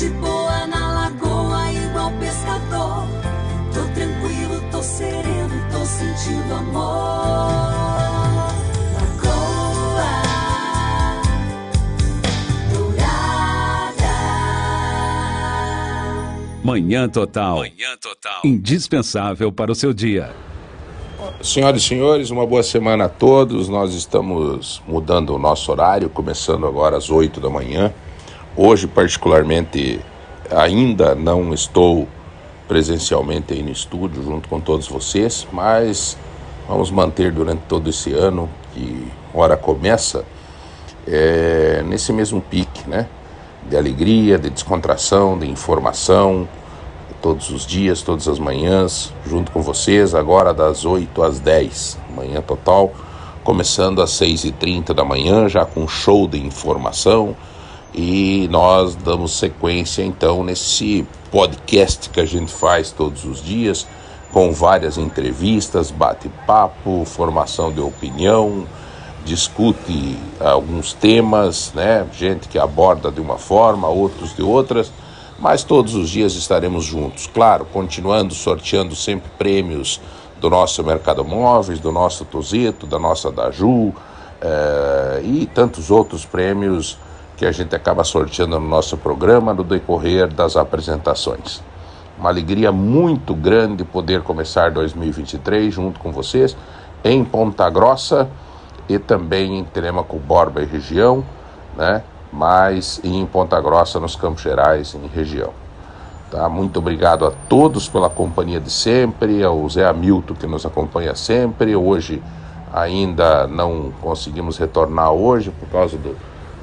de boa na lagoa, igual pescador. Tô tranquilo, tô sereno, tô sentindo amor. Lagoa Dourada. Manhã Total. Manhã Total. Indispensável para o seu dia. Senhoras e senhores, uma boa semana a todos. Nós estamos mudando o nosso horário, começando agora às 8 da manhã. Hoje, particularmente, ainda não estou presencialmente aí no estúdio junto com todos vocês, mas vamos manter durante todo esse ano, que hora começa, é, nesse mesmo pique, né? De alegria, de descontração, de informação, todos os dias, todas as manhãs, junto com vocês, agora das 8 às 10, manhã total, começando às 6h30 da manhã, já com show de informação, e nós damos sequência então nesse podcast que a gente faz todos os dias, com várias entrevistas, bate-papo, formação de opinião, discute alguns temas, né? Gente que aborda de uma forma, outros de outras, mas todos os dias estaremos juntos. Claro, continuando sorteando sempre prêmios do nosso Mercado Móveis, do nosso Tozeto, da nossa Daju eh, e tantos outros prêmios que a gente acaba sorteando no nosso programa no decorrer das apresentações. Uma alegria muito grande poder começar 2023 junto com vocês em Ponta Grossa e também em Telemaco Borba e região, né? mas em Ponta Grossa, nos Campos Gerais, em região. Tá? Muito obrigado a todos pela companhia de sempre, ao Zé Hamilton que nos acompanha sempre. Hoje ainda não conseguimos retornar hoje por causa do,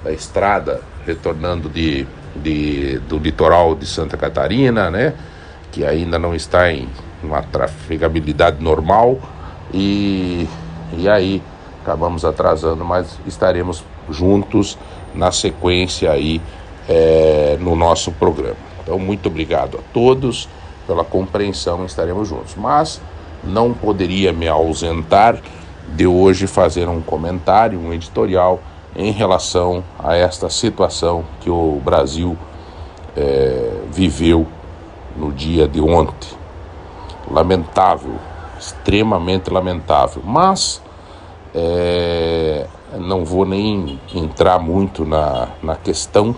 da estrada retornando de, de, do litoral de Santa Catarina, né? Que ainda não está em uma trafegabilidade normal e, e aí acabamos atrasando, mas estaremos juntos na sequência aí é, no nosso programa. Então, muito obrigado a todos pela compreensão, estaremos juntos. Mas não poderia me ausentar de hoje fazer um comentário, um editorial em relação a esta situação que o Brasil é, viveu no dia de ontem. Lamentável, extremamente lamentável. Mas é, não vou nem entrar muito na, na questão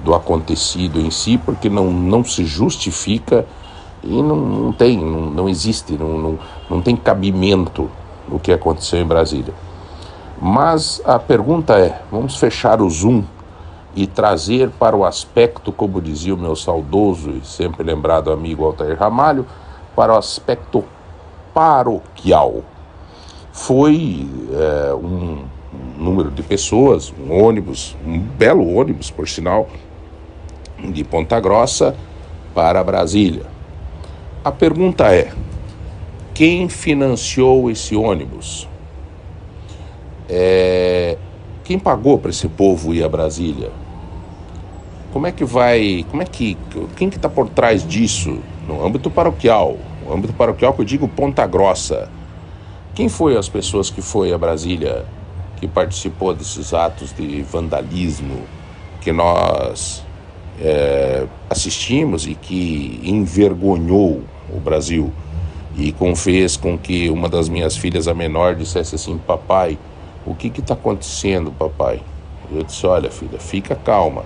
do acontecido em si, porque não, não se justifica e não, não tem, não, não existe, não, não, não tem cabimento o que aconteceu em Brasília. Mas a pergunta é: vamos fechar o zoom e trazer para o aspecto, como dizia o meu saudoso e sempre lembrado amigo Altair Ramalho, para o aspecto paroquial. Foi é, um número de pessoas, um ônibus, um belo ônibus, por sinal, de Ponta Grossa para Brasília. A pergunta é: quem financiou esse ônibus? É, quem pagou para esse povo ir a Brasília? Como é que vai? Como é que quem que está por trás disso no âmbito paroquial? No âmbito paroquial que eu digo Ponta Grossa. Quem foi as pessoas que foi a Brasília que participou desses atos de vandalismo que nós é, assistimos e que envergonhou o Brasil e com, fez com que uma das minhas filhas, a menor, dissesse assim: Papai, o que está acontecendo, papai? Eu disse: Olha, filha, fica calma,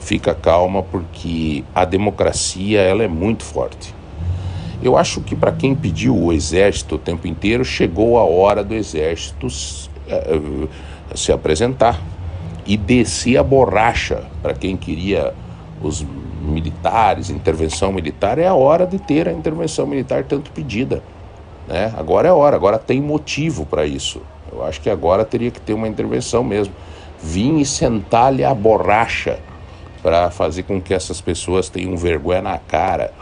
fica calma, porque a democracia ela é muito forte. Eu acho que para quem pediu o exército o tempo inteiro, chegou a hora do exército é, se apresentar e descer a borracha para quem queria os militares, intervenção militar, é a hora de ter a intervenção militar tanto pedida. Né? Agora é a hora, agora tem motivo para isso. Eu acho que agora teria que ter uma intervenção mesmo. Vim e sentar-lhe a borracha para fazer com que essas pessoas tenham vergonha na cara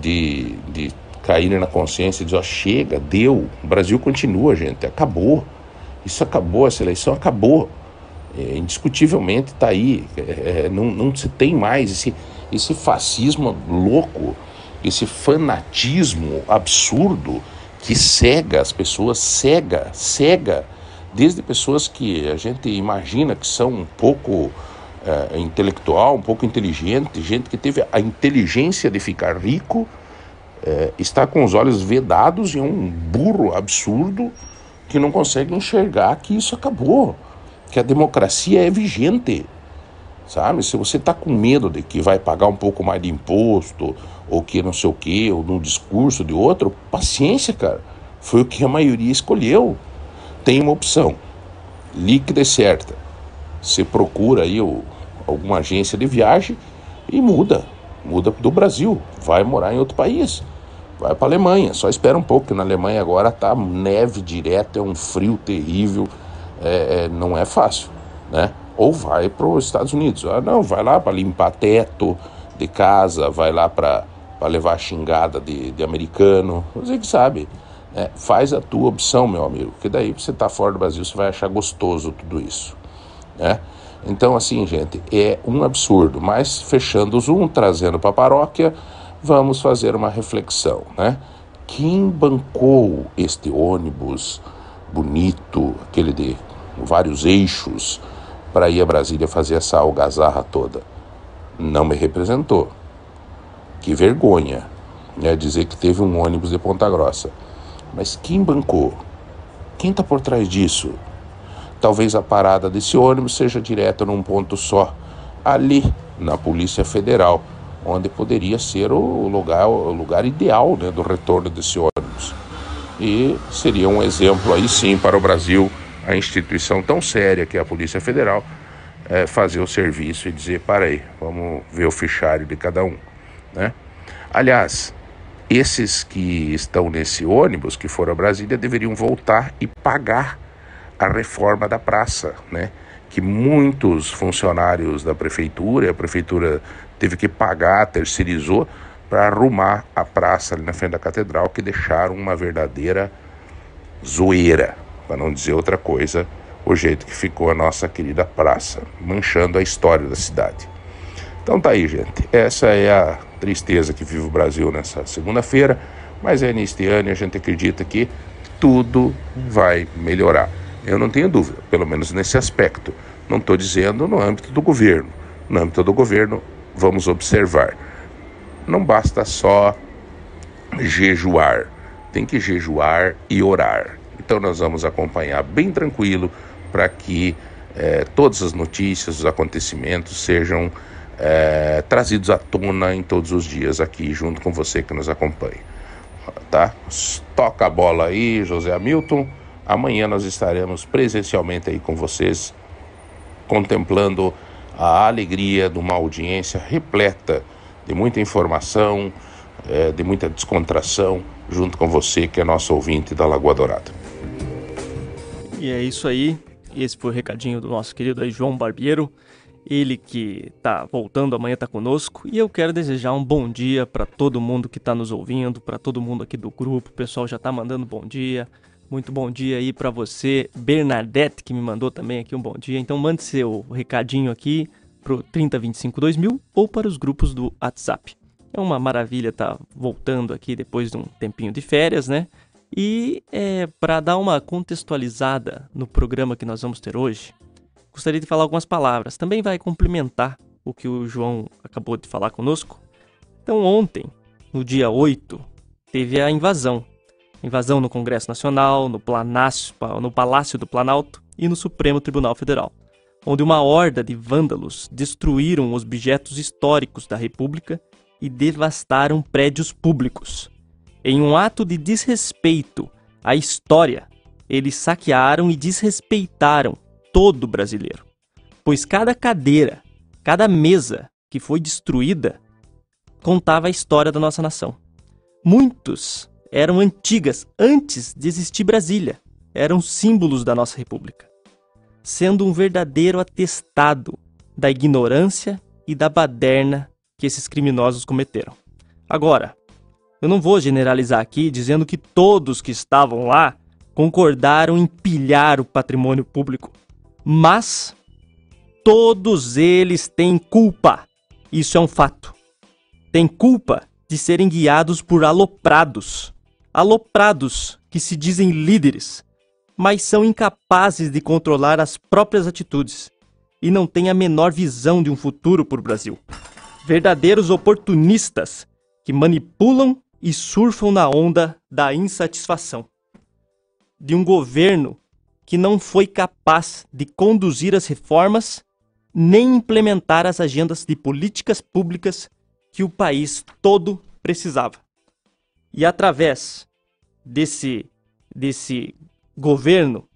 de, de caírem na consciência e dizer: ó, chega, deu, o Brasil continua, gente, acabou. Isso acabou, essa eleição acabou. É, indiscutivelmente está aí. É, é, não, não se tem mais esse, esse fascismo louco, esse fanatismo absurdo que cega as pessoas, cega, cega, desde pessoas que a gente imagina que são um pouco é, intelectual, um pouco inteligente, gente que teve a inteligência de ficar rico, é, está com os olhos vedados e é um burro absurdo que não consegue enxergar que isso acabou, que a democracia é vigente. Sabe? Se você está com medo de que vai pagar um pouco mais de imposto, ou que não sei o quê, ou num discurso de outro, paciência, cara. Foi o que a maioria escolheu. Tem uma opção líquida e certa. Você procura aí o, alguma agência de viagem e muda. Muda do Brasil. Vai morar em outro país. Vai para Alemanha. Só espera um pouco, que na Alemanha agora tá neve direto, é um frio terrível. É, é, não é fácil, né? Ou vai para os Estados Unidos. Ah, não, vai lá para limpar teto de casa, vai lá para levar xingada de, de americano. Você que sabe. É, faz a tua opção, meu amigo, que daí você está fora do Brasil, você vai achar gostoso tudo isso. Né? Então, assim, gente, é um absurdo. Mas fechando o Zoom, trazendo para a paróquia, vamos fazer uma reflexão, né? Quem bancou este ônibus bonito, aquele de vários eixos, para ir a Brasília fazer essa algazarra toda? Não me representou. Que vergonha, né? Dizer que teve um ônibus de Ponta Grossa. Mas quem bancou? Quem está por trás disso? Talvez a parada desse ônibus seja direta num ponto só, ali na Polícia Federal, onde poderia ser o lugar, o lugar ideal né, do retorno desse ônibus. E seria um exemplo aí sim para o Brasil, a instituição tão séria que é a Polícia Federal, é, fazer o serviço e dizer: para aí, vamos ver o fichário de cada um. Né? Aliás, esses que estão nesse ônibus, que foram a Brasília, deveriam voltar e pagar a reforma da praça, né? Que muitos funcionários da prefeitura, a prefeitura teve que pagar, terceirizou para arrumar a praça ali na frente da catedral, que deixaram uma verdadeira zoeira, para não dizer outra coisa, o jeito que ficou a nossa querida praça, manchando a história da cidade. Então tá aí, gente. Essa é a tristeza que vive o Brasil nessa segunda-feira, mas é neste ano e a gente acredita que tudo vai melhorar. Eu não tenho dúvida, pelo menos nesse aspecto. Não estou dizendo no âmbito do governo. No âmbito do governo, vamos observar. Não basta só jejuar, tem que jejuar e orar. Então nós vamos acompanhar bem tranquilo para que eh, todas as notícias, os acontecimentos sejam é, trazidos à tona em todos os dias aqui, junto com você que nos acompanha. Tá? Toca a bola aí, José Hamilton. Amanhã nós estaremos presencialmente aí com vocês, contemplando a alegria de uma audiência repleta de muita informação, é, de muita descontração, junto com você que é nosso ouvinte da Lagoa Dourada. E é isso aí. Esse foi o recadinho do nosso querido aí, João Barbeiro. Ele que tá voltando amanhã tá conosco e eu quero desejar um bom dia para todo mundo que tá nos ouvindo, para todo mundo aqui do grupo. O pessoal já tá mandando bom dia. Muito bom dia aí para você, Bernadette, que me mandou também aqui um bom dia. Então mande seu recadinho aqui pro 30252000 ou para os grupos do WhatsApp. É uma maravilha tá voltando aqui depois de um tempinho de férias, né? E é, para dar uma contextualizada no programa que nós vamos ter hoje, gostaria de falar algumas palavras. Também vai complementar o que o João acabou de falar conosco. Então, ontem, no dia 8, teve a invasão. Invasão no Congresso Nacional, no, Planácio, no Palácio do Planalto e no Supremo Tribunal Federal, onde uma horda de vândalos destruíram os objetos históricos da República e devastaram prédios públicos. Em um ato de desrespeito à história, eles saquearam e desrespeitaram todo brasileiro, pois cada cadeira, cada mesa que foi destruída contava a história da nossa nação. Muitos eram antigas antes de existir Brasília, eram símbolos da nossa república, sendo um verdadeiro atestado da ignorância e da baderna que esses criminosos cometeram. Agora, eu não vou generalizar aqui dizendo que todos que estavam lá concordaram em pilhar o patrimônio público mas todos eles têm culpa. Isso é um fato. Têm culpa de serem guiados por aloprados. Aloprados que se dizem líderes, mas são incapazes de controlar as próprias atitudes e não têm a menor visão de um futuro para o Brasil. Verdadeiros oportunistas que manipulam e surfam na onda da insatisfação. De um governo que não foi capaz de conduzir as reformas nem implementar as agendas de políticas públicas que o país todo precisava. E através desse, desse governo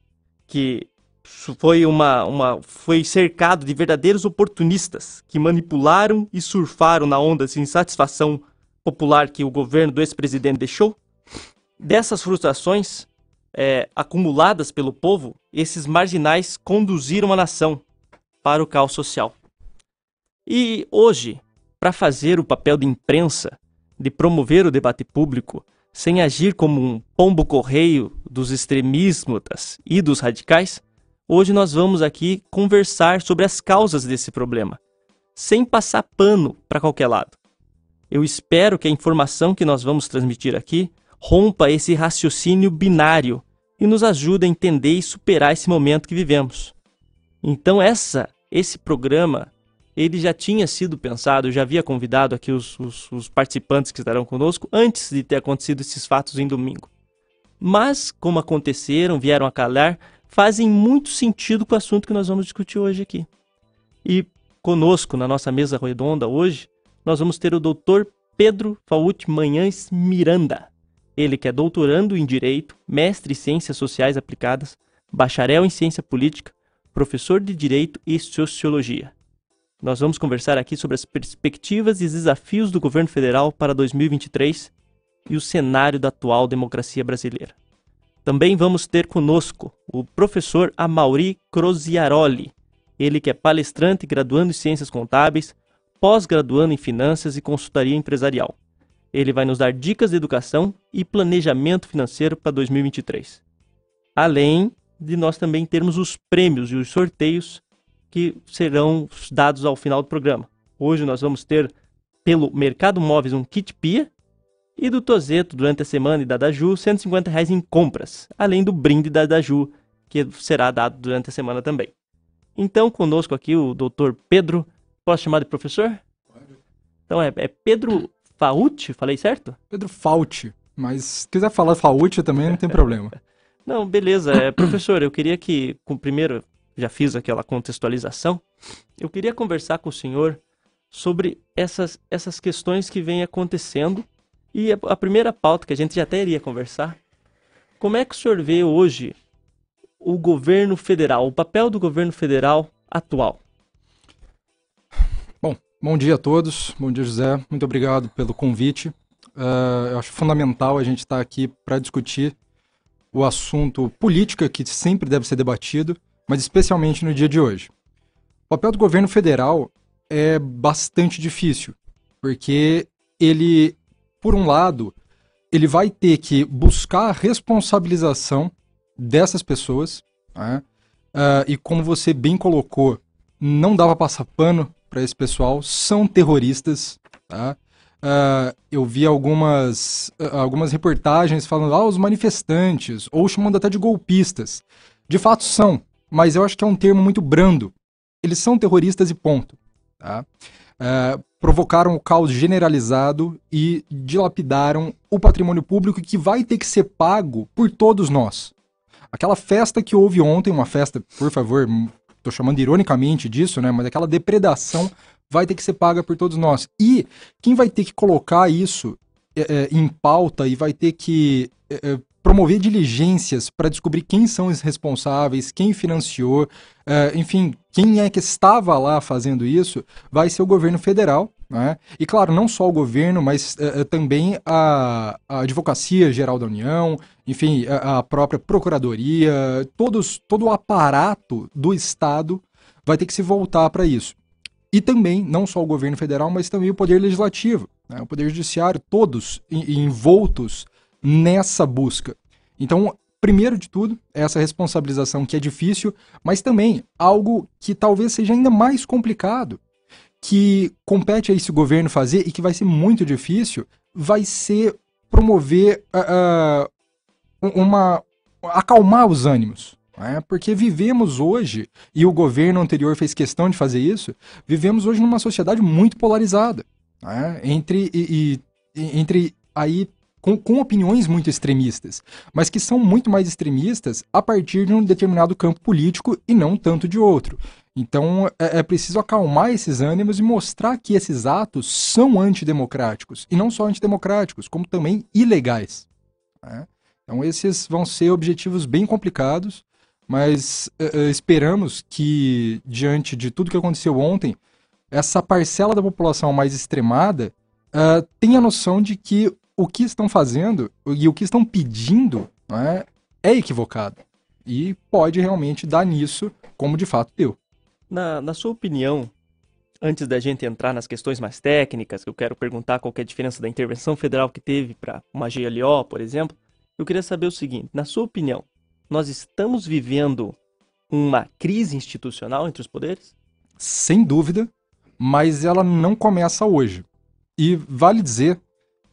que foi uma, uma foi cercado de verdadeiros oportunistas que manipularam e surfaram na onda de insatisfação popular que o governo do ex-presidente deixou. Dessas frustrações é, acumuladas pelo povo, esses marginais conduziram a nação para o caos social. E hoje, para fazer o papel de imprensa, de promover o debate público, sem agir como um pombo-correio dos extremistas e dos radicais, hoje nós vamos aqui conversar sobre as causas desse problema, sem passar pano para qualquer lado. Eu espero que a informação que nós vamos transmitir aqui rompa esse raciocínio binário e nos ajude a entender e superar esse momento que vivemos. Então essa esse programa ele já tinha sido pensado, eu já havia convidado aqui os, os, os, participantes que estarão conosco antes de ter acontecido esses fatos em domingo. Mas, como aconteceram, vieram a calhar, fazem muito sentido com o assunto que nós vamos discutir hoje aqui. E conosco, na nossa mesa redonda hoje, nós vamos ter o doutor Pedro Faute Manhães Miranda. Ele que é doutorando em Direito, mestre em Ciências Sociais Aplicadas, bacharel em Ciência Política, professor de Direito e Sociologia. Nós vamos conversar aqui sobre as perspectivas e desafios do governo federal para 2023 e o cenário da atual democracia brasileira. Também vamos ter conosco o professor Amauri Croziaroli, ele que é palestrante graduando em Ciências Contábeis, pós-graduando em Finanças e Consultoria Empresarial. Ele vai nos dar dicas de educação e planejamento financeiro para 2023. Além de nós também termos os prêmios e os sorteios que serão dados ao final do programa. Hoje nós vamos ter pelo Mercado Móveis um kit pia e do Tozeto durante a semana e da Daju 150 reais em compras, além do brinde da Daju que será dado durante a semana também. Então conosco aqui o Dr. Pedro, posso chamar de professor? Pode. Então é, é Pedro Fauti, falei certo? Pedro Fauti, mas se quiser falar Fauti também não tem problema. Não, beleza. É, professor, eu queria que, com, primeiro, já fiz aquela contextualização, eu queria conversar com o senhor sobre essas, essas questões que vêm acontecendo. E a, a primeira pauta que a gente já até iria conversar, como é que o senhor vê hoje o governo federal, o papel do governo federal atual? Bom, dia a todos. Bom dia, José. Muito obrigado pelo convite. Uh, eu acho fundamental a gente estar aqui para discutir o assunto política que sempre deve ser debatido, mas especialmente no dia de hoje. O papel do governo federal é bastante difícil, porque ele, por um lado, ele vai ter que buscar a responsabilização dessas pessoas, né? uh, e como você bem colocou, não dava passar pano para esse pessoal, são terroristas, tá? Uh, eu vi algumas, uh, algumas reportagens falando, ah, os manifestantes, ou chamando até de golpistas. De fato são, mas eu acho que é um termo muito brando. Eles são terroristas e ponto. Tá? Uh, provocaram o caos generalizado e dilapidaram o patrimônio público que vai ter que ser pago por todos nós. Aquela festa que houve ontem, uma festa, por favor, estou chamando ironicamente disso, né? Mas aquela depredação vai ter que ser paga por todos nós. E quem vai ter que colocar isso é, é em pauta e vai ter que é, é, promover diligências para descobrir quem são os responsáveis, quem financiou, é, enfim, quem é que estava lá fazendo isso, vai ser o governo federal. Né? E claro, não só o governo, mas é, também a, a Advocacia Geral da União, enfim, a, a própria Procuradoria, todos, todo o aparato do Estado vai ter que se voltar para isso. E também, não só o governo federal, mas também o poder legislativo, né, o poder judiciário, todos envoltos nessa busca. Então, primeiro de tudo, essa responsabilização que é difícil, mas também algo que talvez seja ainda mais complicado, que compete a esse governo fazer e que vai ser muito difícil, vai ser promover uh, uma acalmar os ânimos, É, porque vivemos hoje, e o governo anterior fez questão de fazer isso, vivemos hoje numa sociedade muito polarizada. É, entre, e, e, entre aí com, com, opiniões muito extremistas, mas que são muito mais extremistas a partir de um determinado campo político e não tanto de outro. Então é, é preciso acalmar esses ânimos e mostrar que esses atos são antidemocráticos. E não só antidemocráticos, como também ilegais. Né? Então esses vão ser objetivos bem complicados, mas uh, esperamos que, diante de tudo que aconteceu ontem, essa parcela da população mais extremada uh, tenha noção de que o que estão fazendo e o que estão pedindo é, é equivocado. E pode realmente dar nisso, como de fato deu. Na, na sua opinião, antes da gente entrar nas questões mais técnicas, que eu quero perguntar qual é a diferença da intervenção federal que teve para uma GLO, por exemplo, eu queria saber o seguinte: na sua opinião, nós estamos vivendo uma crise institucional entre os poderes? Sem dúvida, mas ela não começa hoje. E vale dizer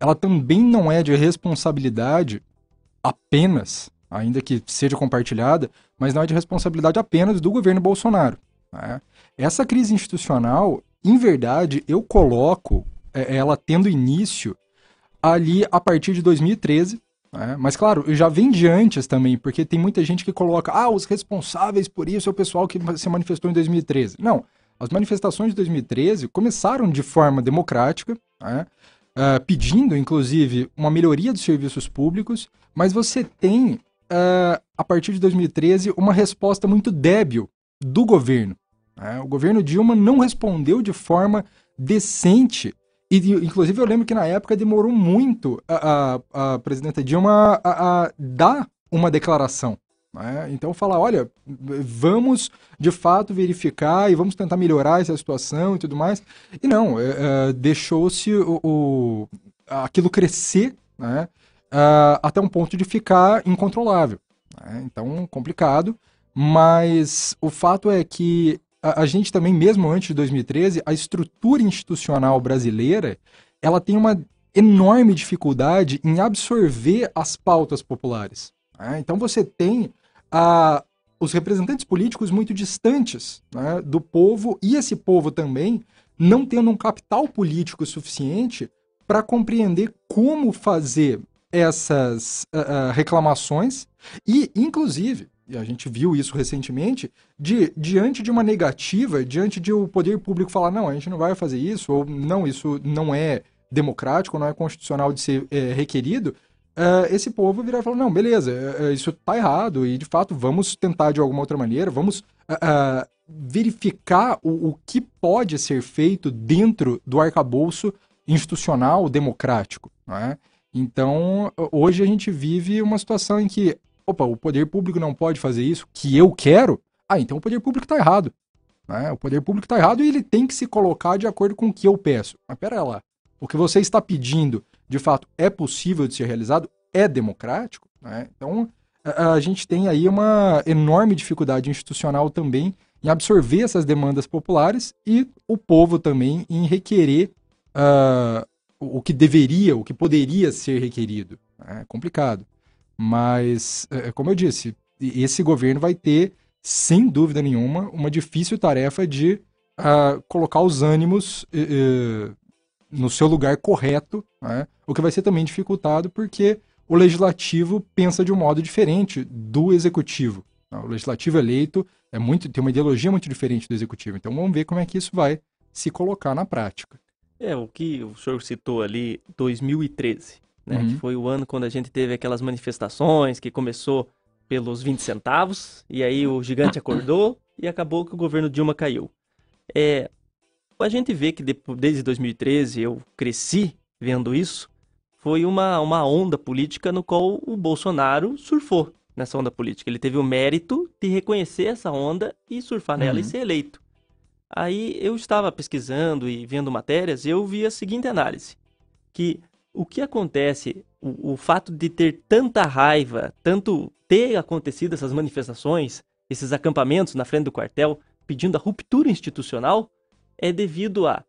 ela também não é de responsabilidade apenas, ainda que seja compartilhada, mas não é de responsabilidade apenas do governo Bolsonaro. Né? Essa crise institucional, em verdade, eu coloco é, ela tendo início ali a partir de 2013. Né? Mas, claro, já vem de antes também, porque tem muita gente que coloca, ah, os responsáveis por isso é o pessoal que se manifestou em 2013. Não, as manifestações de 2013 começaram de forma democrática, né? uh, pedindo, inclusive, uma melhoria dos serviços públicos, mas você tem, uh, a partir de 2013, uma resposta muito débil do governo. Né? O governo Dilma não respondeu de forma decente. E, inclusive, eu lembro que na época demorou muito a, a, a presidenta Dilma a, a dar uma declaração. Né? Então, falar: olha, vamos de fato verificar e vamos tentar melhorar essa situação e tudo mais. E não, é, é, deixou-se o, o, aquilo crescer né? Uh, até um ponto de ficar incontrolável. Né? Então, complicado. Mas o fato é que a, a, gente também, mesmo antes de 2013, a estrutura institucional brasileira ela tem uma enorme dificuldade em absorver as pautas populares. Né? Então você tem a, os representantes políticos muito distantes né, do povo e esse povo também não tendo um capital político suficiente para compreender como fazer essas uh, reclamações e, inclusive, e a gente viu isso recentemente, de, diante de uma negativa, diante de o poder público falar, não, a gente não vai fazer isso, ou não, isso não é democrático, não é constitucional de ser é, requerido, uh, esse povo virar e falar, não, beleza, uh, isso tá errado e de fato vamos tentar de alguma outra maneira, vamos verificar o, o, que pode ser feito dentro do arcabouço institucional democrático. É? Então, hoje a gente vive uma situação em que, opa, o poder público não pode fazer isso que eu quero, ah, então o poder público está errado. Né? O poder público está errado e ele tem que se colocar de acordo com o que eu peço. Mas pera lá, o que você está pedindo de fato é possível de ser realizado, é democrático, né? então a, a gente tem aí uma enorme dificuldade institucional também em absorver essas demandas populares e o povo também em requerer uh, o que deveria, o que poderia ser requerido. É complicado. Mas, é, é, como eu disse, esse governo vai ter, sem dúvida nenhuma, uma difícil tarefa de uh, colocar os ânimos uh, no seu lugar correto, né? o que vai ser também dificultado porque o legislativo pensa de um modo diferente do executivo. Né? O legislativo eleito é muito tem uma ideologia muito diferente do executivo. Então vamos ver como é que isso vai se colocar na prática. É, o que o senhor citou ali, 2013, né? Uhum. Que foi o ano quando a gente teve aquelas manifestações que começou pelos 20 centavos, e aí o gigante acordou e acabou que o governo Dilma caiu. É, a gente vê que desde 2013 eu cresci vendo isso, foi uma, uma onda política no qual o Bolsonaro surfou nessa onda política. Ele teve o mérito de reconhecer essa onda e surfar nela uhum. e ser eleito. Aí eu estava pesquisando e vendo matérias e eu vi a seguinte análise, que o que acontece, o, o fato de ter tanta raiva, tanto ter acontecido essas manifestações, esses acampamentos na frente do quartel, pedindo a ruptura institucional, é devido a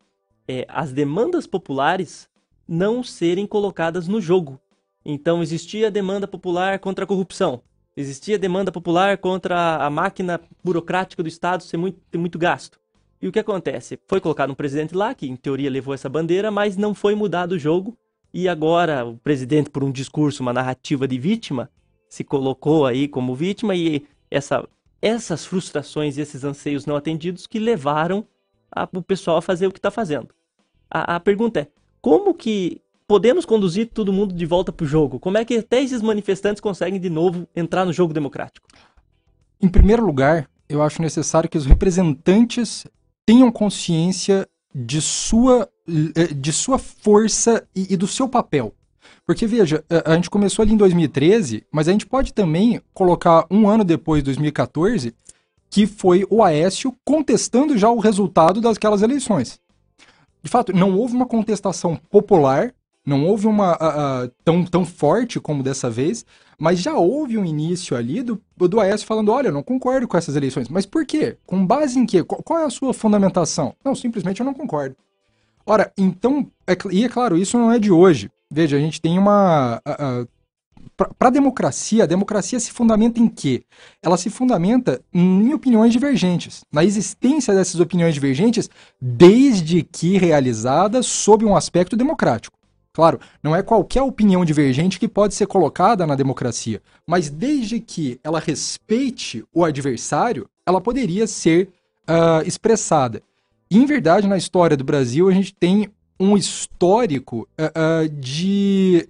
é, as demandas populares não serem colocadas no jogo. Então existia demanda popular contra a corrupção. Existia demanda popular contra a máquina burocrática do Estado ser muito, ter muito gasto. E o que acontece? Foi colocado um presidente lá, que em teoria levou essa bandeira, mas não foi mudado o jogo. E agora o presidente, por um discurso, uma narrativa de vítima, se colocou aí como vítima e essa, essas frustrações e esses anseios não atendidos que levaram a, o pessoal a fazer o que está fazendo. A, a pergunta é, como que podemos conduzir todo mundo de volta para o jogo? Como é que até esses manifestantes conseguem de novo entrar no jogo democrático? Em primeiro lugar, eu acho necessário que os representantes tenham consciência de sua, de sua força e, e do seu papel. Porque, veja, a, a, gente começou ali em 2013, mas a gente pode também colocar um ano depois, 2014, que foi o Aécio contestando já o resultado daquelas eleições. De fato, não houve uma contestação popular, não houve uma tão, tão forte como dessa vez, mas já houve um início ali do, do Aécio falando: olha, eu não concordo com essas eleições. Mas por quê? Com base em quê? Qual é a sua fundamentação? Não, simplesmente eu não concordo. Ora, então, é, e é claro, isso não é de hoje. Veja, a gente tem uma. Para a democracia, a democracia se fundamenta em quê? Ela se fundamenta em opiniões divergentes, na existência dessas opiniões divergentes, desde que realizadas sob um aspecto democrático. Claro, não é qualquer opinião divergente que pode ser colocada na democracia, mas desde que ela respeite o adversário, ela poderia ser uh, expressada. E, em verdade, na história do Brasil, a gente tem um histórico uh, uh, de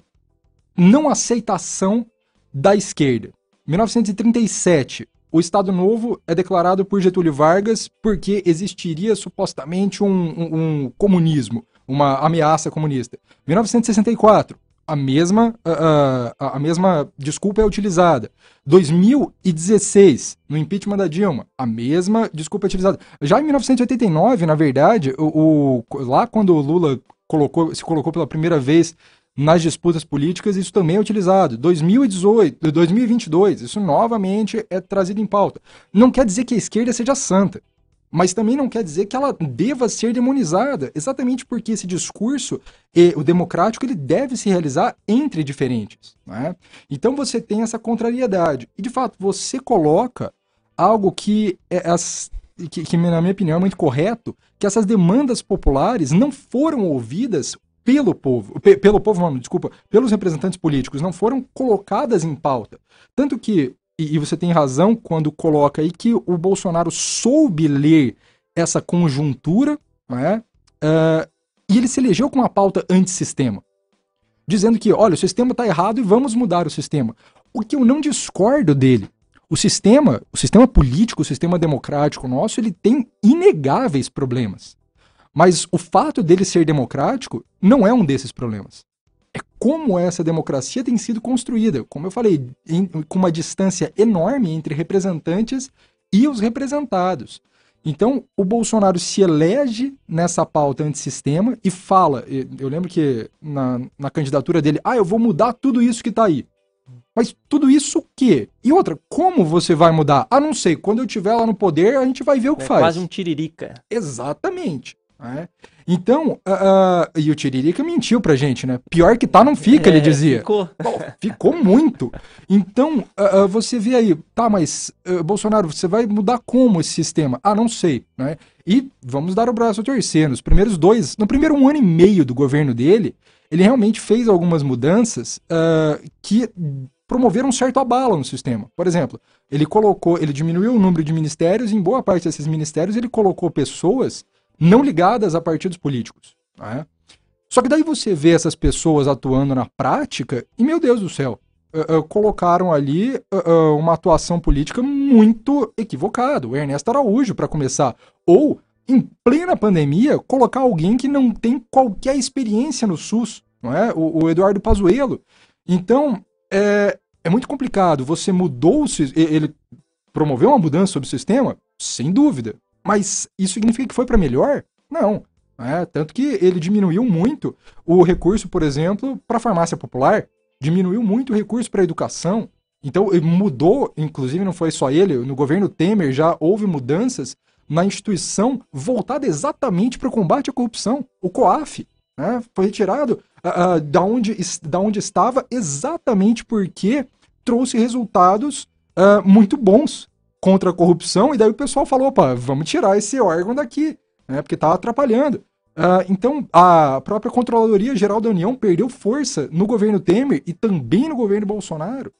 não aceitação da esquerda. 1937, o Estado Novo é declarado por Getúlio Vargas porque existiria supostamente um, um, um comunismo uma ameaça comunista. 1964, a mesma, a, a, a, mesma desculpa é utilizada. 2016, no impeachment da Dilma, a mesma desculpa é utilizada. Já em 1989, na verdade, o, o, lá quando o Lula colocou, se colocou pela primeira vez nas disputas políticas, isso também é utilizado. 2018, 2022, isso novamente é trazido em pauta. Não quer dizer que a esquerda seja santa mas também não quer dizer que ela deva ser demonizada, exatamente porque esse discurso, eh, o democrático, ele deve se realizar entre diferentes. Né? Então você tem essa contrariedade. E de fato, você coloca algo que, é, as, que, que, na minha opinião, é muito correto, que essas demandas populares não foram ouvidas pelo povo, pelo povo, não, desculpa, pelos representantes políticos, não foram colocadas em pauta. Tanto que e, e você tem razão quando coloca aí que o Bolsonaro soube ler essa conjuntura, né? Uh, e ele se elegeu com uma pauta antissistema, dizendo que, olha, o sistema está errado e vamos mudar o sistema. O que eu não discordo dele, o sistema, o sistema político, o sistema democrático nosso, ele tem inegáveis problemas. Mas o fato dele ser democrático não é um desses problemas como essa democracia tem sido construída. Como eu falei, em, com uma distância enorme entre representantes e os representados. Então, o Bolsonaro se elege nessa pauta antissistema e fala. Eu lembro que na, na candidatura dele, ah, eu vou mudar tudo isso que está aí. Mas tudo isso o quê? E outra, como você vai mudar? Ah, não sei. Quando eu estiver lá no poder, a gente vai ver o que é faz. Quase um tiririca. Exatamente. Né? Então, uh, e o Tiririca mentiu pra gente, né? Pior que tá, não fica, é, ele dizia. Ficou. Bom, ficou muito. Então, uh, você vê aí, tá, mas, Bolsonaro, você vai mudar como esse sistema? Ah, não sei, né? E vamos dar o braço a torcer. Nos primeiros dois, no primeiro um ano e meio do governo dele, ele realmente fez algumas mudanças que promoveram um certo abalo no sistema. Por exemplo, ele colocou, ele diminuiu o número de ministérios, e em boa parte desses ministérios ele colocou pessoas não ligadas a partidos políticos. Né? Só que daí você vê essas pessoas atuando na prática e, meu Deus do céu, uh, uh, colocaram ali uh, uma atuação política muito equivocada. O Ernesto Araújo, para começar. Ou, em plena pandemia, colocar alguém que não tem qualquer experiência no SUS, não é? o, o Eduardo Pazuello. Então, é, é muito complicado. Você mudou, ele promoveu uma mudança sobre o sistema? Sem dúvida. Mas isso significa que foi para melhor? Não. É, tanto que ele diminuiu muito o recurso, por exemplo, para a farmácia popular, diminuiu muito o recurso para a educação. Então, mudou, inclusive não foi só ele, no governo Temer já houve mudanças na instituição voltada exatamente para o combate à corrupção, o COAF. Né? Foi retirado uh, da, onde, da onde estava exatamente porque trouxe resultados uh, muito bons contra a corrupção, e daí o pessoal falou, opa, vamos tirar esse órgão daqui, né, porque tá atrapalhando. Uh, então, a própria Controladoria Geral da União perdeu força no governo Temer e também no governo Bolsonaro.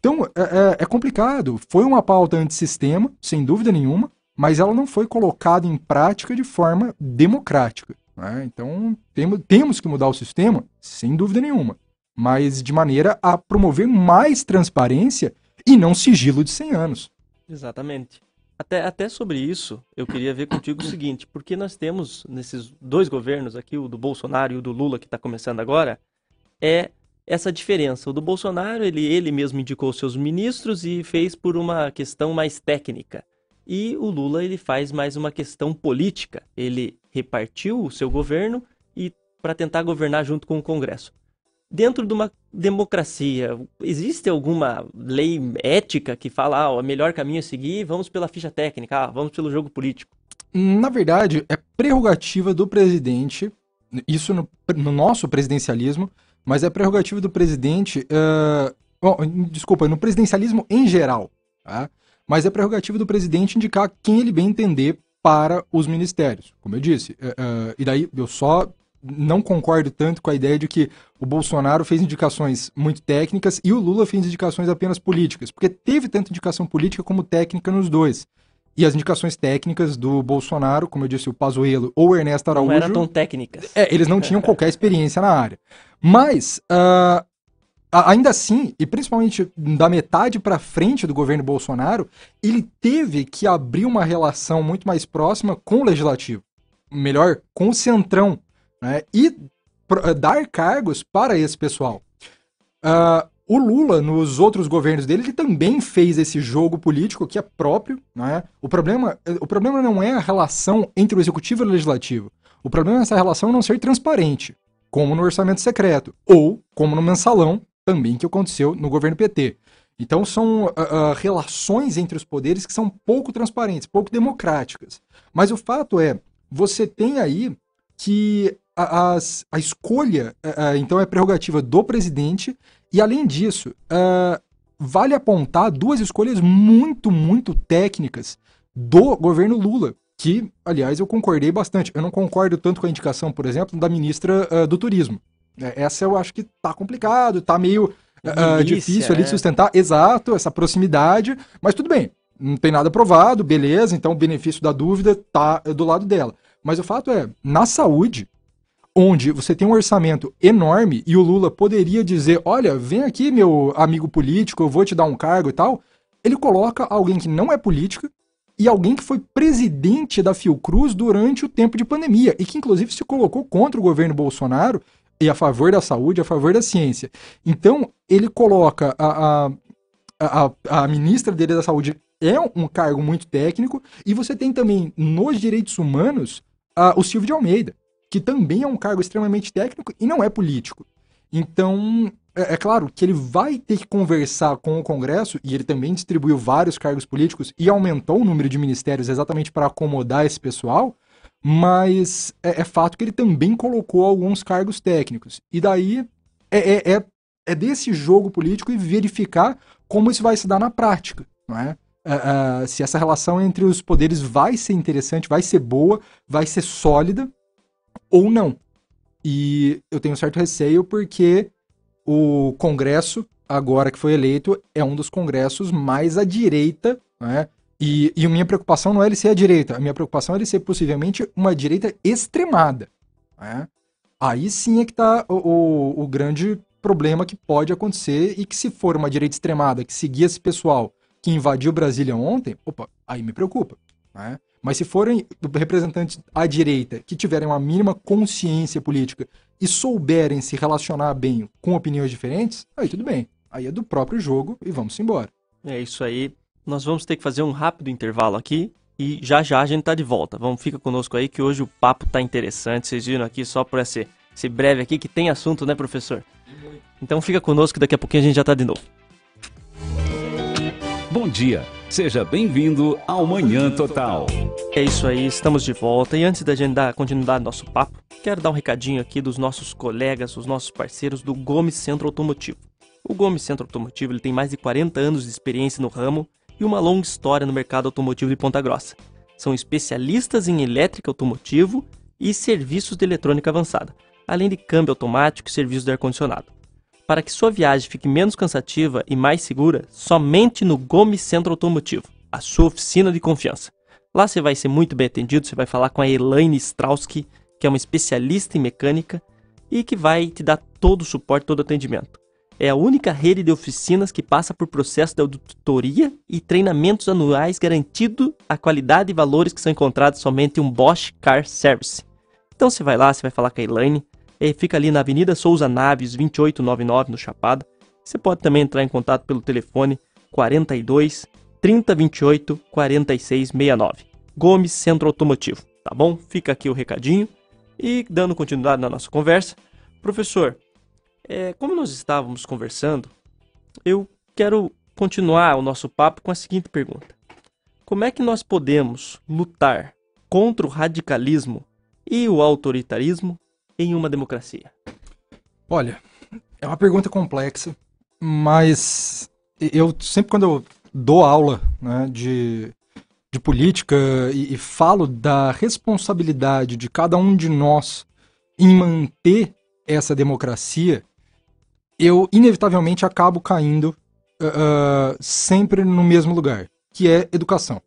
Então, é, é, é complicado. Foi uma pauta antissistema, sem dúvida nenhuma, mas ela não foi colocada em prática de forma democrática. Né? Então, temos, temos que mudar o sistema, sem dúvida nenhuma, mas de maneira a promover mais transparência e não sigilo de 100 anos. Exatamente. Até, até sobre isso, eu queria ver contigo o seguinte, porque nós temos nesses dois governos aqui, o do Bolsonaro e o do Lula, que está começando agora, é essa diferença. O do Bolsonaro, ele, ele mesmo indicou seus ministros e fez por uma questão mais técnica. E o Lula, ele faz mais uma questão política. Ele repartiu o seu governo e para tentar governar junto com o Congresso dentro de uma democracia, existe alguma lei ética que fala, ah, o melhor caminho é seguir, vamos pela ficha técnica, ah, vamos pelo jogo político? Na verdade, é prerrogativa do presidente, isso no, no nosso presidencialismo, mas é prerrogativa do presidente, uh, desculpa, no presidencialismo em geral, tá? mas é prerrogativa do presidente indicar quem ele bem entender para os ministérios, como eu disse. Uh, uh, e daí eu só não concordo tanto com a ideia de que o Bolsonaro fez indicações muito técnicas e o Lula fez indicações apenas políticas, porque teve tanto indicação política como técnica nos dois. E as indicações técnicas do Bolsonaro, como eu disse, o Pazuello ou o Ernesto Araújo... Não eram tão técnicas. É, eles não tinham qualquer experiência na área. Mas, uh, ainda assim, e principalmente da metade para frente do governo Bolsonaro, ele teve que abrir uma relação muito mais próxima com o Legislativo. Melhor, com o Centrão, né, e eh, dar cargos para esse pessoal. Uh, o Lula, nos outros governos dele, ele também fez esse jogo político que é próprio. Né? O, problema, eh, o problema não é a relação entre o executivo e o legislativo. O problema é essa relação não ser transparente, como no orçamento secreto, ou como no mensalão, também que aconteceu no governo PT. Então são uh, uh, relações entre os poderes que são pouco transparentes, pouco democráticas. Mas o fato é, você tem aí que a, a, a escolha, uh, então, é prerrogativa do presidente, e além disso, uh, vale apontar duas escolhas muito, muito técnicas do governo Lula, que, aliás, eu concordei bastante. Eu não concordo tanto com a indicação, por exemplo, da ministra uh, do Turismo. Essa eu acho que tá complicado, tá meio uh, difícil ali de sustentar. Exato, essa proximidade, mas tudo bem. Não tem nada provado, beleza, então o benefício da dúvida tá do lado dela. Mas o fato é, na saúde, onde você tem um orçamento enorme e o Lula poderia dizer: olha, vem aqui, meu amigo político, eu vou te dar um cargo e tal. Ele coloca alguém que não é política e alguém que foi presidente da Fiocruz durante o tempo de pandemia e que, inclusive, se colocou contra o governo Bolsonaro e a favor da saúde, a favor da ciência. Então, ele coloca a, a, a, a ministra dele da saúde é um cargo muito técnico e você tem também nos direitos humanos a, o Silvio de Almeida que também é um cargo extremamente técnico e não é político. Então, é, é, claro que ele vai ter que conversar com o Congresso, e ele também distribuiu vários cargos políticos e aumentou o número de ministérios exatamente para acomodar esse pessoal, mas é, é, fato que ele também colocou alguns cargos técnicos. E daí é, é, é, é desse jogo político e verificar como isso vai se dar na prática, não é? Uh, uh, se essa relação entre os poderes vai ser interessante, vai ser boa, vai ser sólida, ou não. E eu tenho certo receio porque o Congresso, agora que foi eleito, é um dos congressos mais à direita, né? E, e a minha preocupação não é ele ser à direita, a minha preocupação é ele ser possivelmente uma direita extremada. Né? Aí sim é que está o, o, o, grande problema que pode acontecer e que se for uma direita extremada que seguir esse pessoal que invadiu Brasília ontem, opa, aí me preocupa. Né? Mas se forem representantes à direita que tiverem uma mínima consciência política e souberem se relacionar bem com opiniões diferentes, aí tudo bem. Aí é do próprio jogo e vamos embora. É isso aí. Nós vamos ter que fazer um rápido intervalo aqui e já já a gente tá de volta. Vamos fica conosco aí que hoje o papo tá interessante. Vocês viram aqui só por esse, esse breve aqui que tem assunto, né, professor? Então fica conosco que daqui a pouquinho a gente já tá de novo. Bom dia. Seja bem-vindo ao Manhã Total. É isso aí, estamos de volta. E antes da gente dar continuidade ao nosso papo, quero dar um recadinho aqui dos nossos colegas, os nossos parceiros do Gomes Centro Automotivo. O Gomes Centro Automotivo ele tem mais de 40 anos de experiência no ramo e uma longa história no mercado automotivo de Ponta Grossa. São especialistas em elétrica automotivo e serviços de eletrônica avançada, além de câmbio automático e serviços de ar-condicionado. Para que sua viagem fique menos cansativa e mais segura, somente no Gomes Centro Automotivo, a sua oficina de confiança. Lá você vai ser muito bem atendido, você vai falar com a Elaine Strauski, que é uma especialista em mecânica e que vai te dar todo o suporte, todo o atendimento. É a única rede de oficinas que passa por processo de auditoria e treinamentos anuais garantindo a qualidade e valores que são encontrados somente em um Bosch Car Service. Então você vai lá, você vai falar com a Elaine, fica ali na Avenida Souza Naves 2899 no Chapada. Você pode também entrar em contato pelo telefone 42 3028 4669. Gomes Centro Automotivo, tá bom? Fica aqui o recadinho. E dando continuidade na nossa conversa, professor, é, como nós estávamos conversando, eu quero continuar o nosso papo com a seguinte pergunta: Como é que nós podemos lutar contra o radicalismo e o autoritarismo em uma democracia? Olha, é uma pergunta complexa, mas eu sempre quando eu dou aula né, de, de política e, e falo da responsabilidade de cada um de nós em manter essa democracia, eu inevitavelmente acabo caindo uh, sempre no mesmo lugar, que é educação.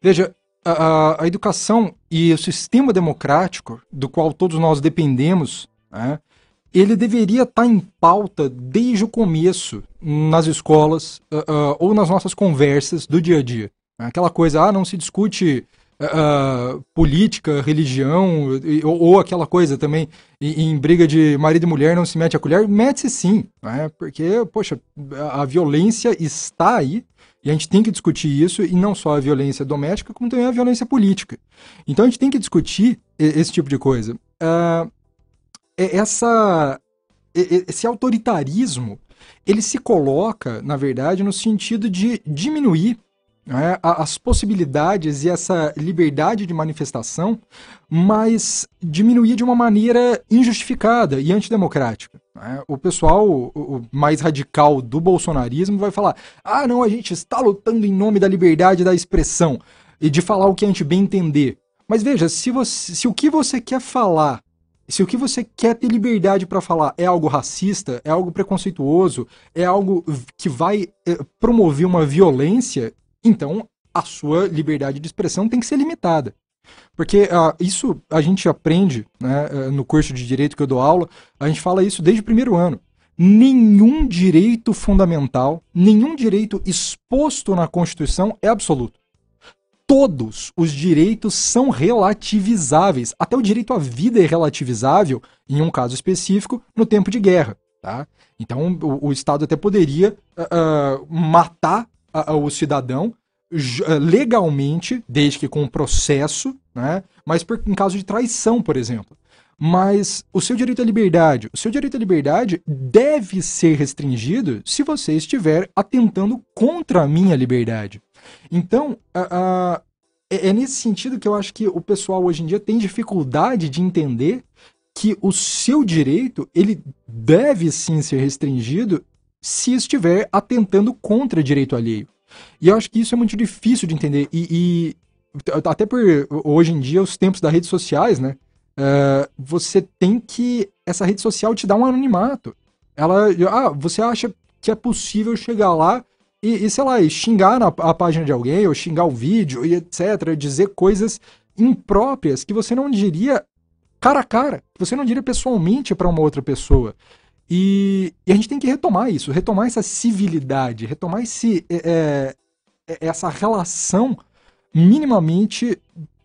Veja, a, a, educação e o sistema democrático do qual todos nós dependemos, né, ele deveria estar tá em pauta desde o começo nas escolas uh, uh, ou nas nossas conversas do dia a dia. Aquela coisa, ah, não se discute uh, política, religião, ou, ou, aquela coisa também, em, em, briga de marido e mulher não se mete a colher, mete-se sim, né? porque, poxa, a, a violência está aí, e a gente tem que discutir isso, e não só a violência doméstica, como também a violência política. Então a gente tem que discutir esse tipo de coisa. Uh, essa, esse autoritarismo, ele se coloca, na verdade, no sentido de diminuir né, as possibilidades e essa liberdade de manifestação, mas diminuir de uma maneira injustificada e antidemocrática. Né? O pessoal o, mais radical do bolsonarismo vai falar: ah, não, a gente está lutando em nome da liberdade da expressão e de falar o que a gente bem entender. Mas veja, se, você, se o que você quer falar se o que você quer ter liberdade para falar é algo racista, é algo preconceituoso, é algo que vai é, promover uma violência, então a sua liberdade de expressão tem que ser limitada. Porque uh, isso a gente aprende né, eh, no curso de direito que eu dou aula, a gente fala isso desde o primeiro ano. Nenhum direito fundamental, nenhum direito exposto na Constituição é absoluto. Todos os direitos são relativizáveis. Até o direito à vida é relativizável, em um caso específico, no tempo de guerra. Tá? Então o, o Estado até poderia uh, matar o cidadão legalmente, desde que com um processo, né? mas por, em caso de traição, por exemplo. Mas o seu direito à liberdade, o seu direito à liberdade deve ser restringido se você estiver atentando contra a minha liberdade. Então, é, é nesse sentido que eu acho que o pessoal hoje em dia tem dificuldade de entender que o seu direito ele deve sim ser restringido se estiver atentando contra direito alheio. E eu acho que isso é muito difícil de entender. E, e até por hoje em dia, os tempos das redes sociais, né? Uh, você tem que. Essa rede social te dá um anonimato. Ela. Ah, você acha que é possível chegar lá e, e sei lá, e xingar na, a página de alguém, ou xingar o vídeo, e etc. Dizer coisas impróprias que você não diria cara a cara, que você não diria pessoalmente para uma outra pessoa. E, e, a gente tem que retomar isso, retomar essa civilidade, retomar esse, é, é, é, essa relação minimamente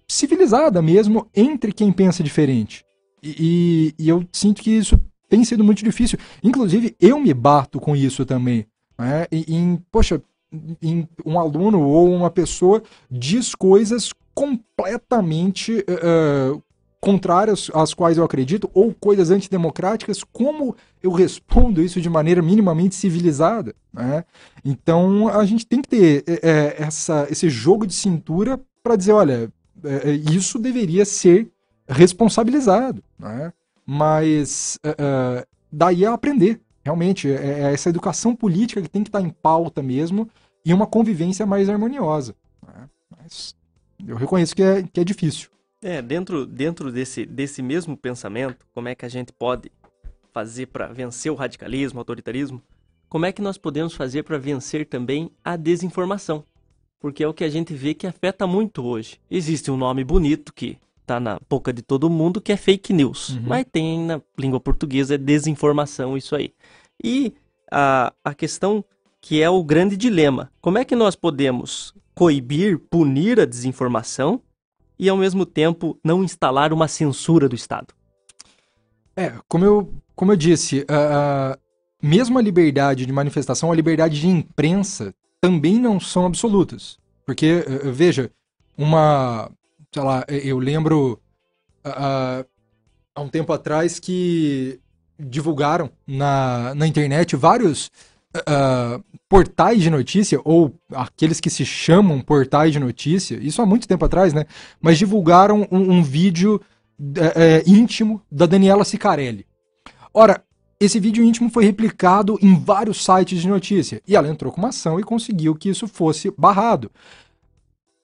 civilizada mesmo entre quem pensa diferente. E, e, e, eu sinto que isso tem sido muito difícil. Inclusive, eu me bato com isso também. Né? Em, poxa, em um aluno ou uma pessoa diz coisas completamente uh, contrárias às quais eu acredito, ou coisas antidemocráticas, como eu respondo isso de maneira minimamente civilizada? Né? Então a gente tem que ter é, é essa, esse jogo de cintura para dizer, olha, é, é, isso deveria ser responsabilizado. Né? Mas é, é, daí é aprender. realmente, é, essa educação política que tem que estar tá em pauta mesmo e uma convivência mais harmoniosa. Né? Mas eu reconheço que é, que é difícil. É, dentro, dentro desse, desse mesmo pensamento, como é que a gente pode fazer para vencer o radicalismo, o autoritarismo? Como é que nós podemos fazer para vencer também a desinformação? Porque é o que a gente vê que afeta muito hoje. Existe um nome bonito que está na boca de todo mundo, que é fake news. Uhum. Mas tem na língua portuguesa é desinformação, isso aí. E a, a questão que é o grande dilema. Como é que nós podemos coibir, punir a desinformação e, ao mesmo tempo, não instalar uma censura do Estado? É, como eu, como eu disse, uh, mesmo a liberdade de manifestação, a liberdade de imprensa também não são absolutas. Porque, uh, veja, uma. Sei lá, eu lembro há um tempo atrás que divulgaram na, na internet vários uh, portais de notícia, ou aqueles que se chamam portais de notícia, isso há muito tempo atrás, né? Mas divulgaram um, um vídeo é, íntimo da Daniela Sicarelli. Ora, esse vídeo íntimo foi replicado em vários sites de notícia, e ela entrou com uma ação e conseguiu que isso fosse barrado.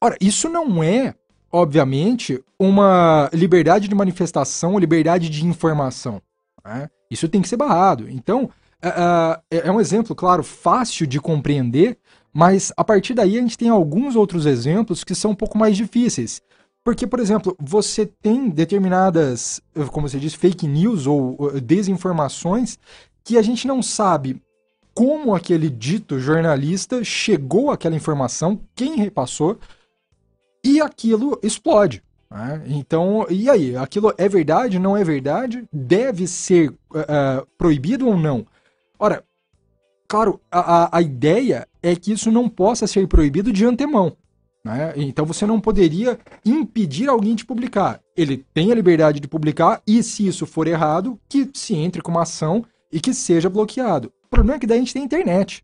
Ora, isso não é, obviamente, uma liberdade de manifestação liberdade de informação. Né? Isso tem que ser barrado. Então, uh, é um exemplo, claro, fácil de compreender, mas a partir daí a gente tem alguns outros exemplos que são um pouco mais difíceis. Porque, por exemplo, você tem determinadas, como você diz, fake news ou desinformações que a gente não sabe como aquele dito jornalista chegou àquela informação, quem repassou, e aquilo explode. Né? Então, e aí? Aquilo é verdade? Não é verdade? Deve ser uh, proibido ou não? Ora, claro, a, a ideia é que isso não possa ser proibido de antemão. Né? Então você não poderia impedir alguém de publicar. Ele tem a liberdade de publicar e, se isso for errado, que se entre com uma ação e que seja bloqueado. O problema é que daí a gente tem internet.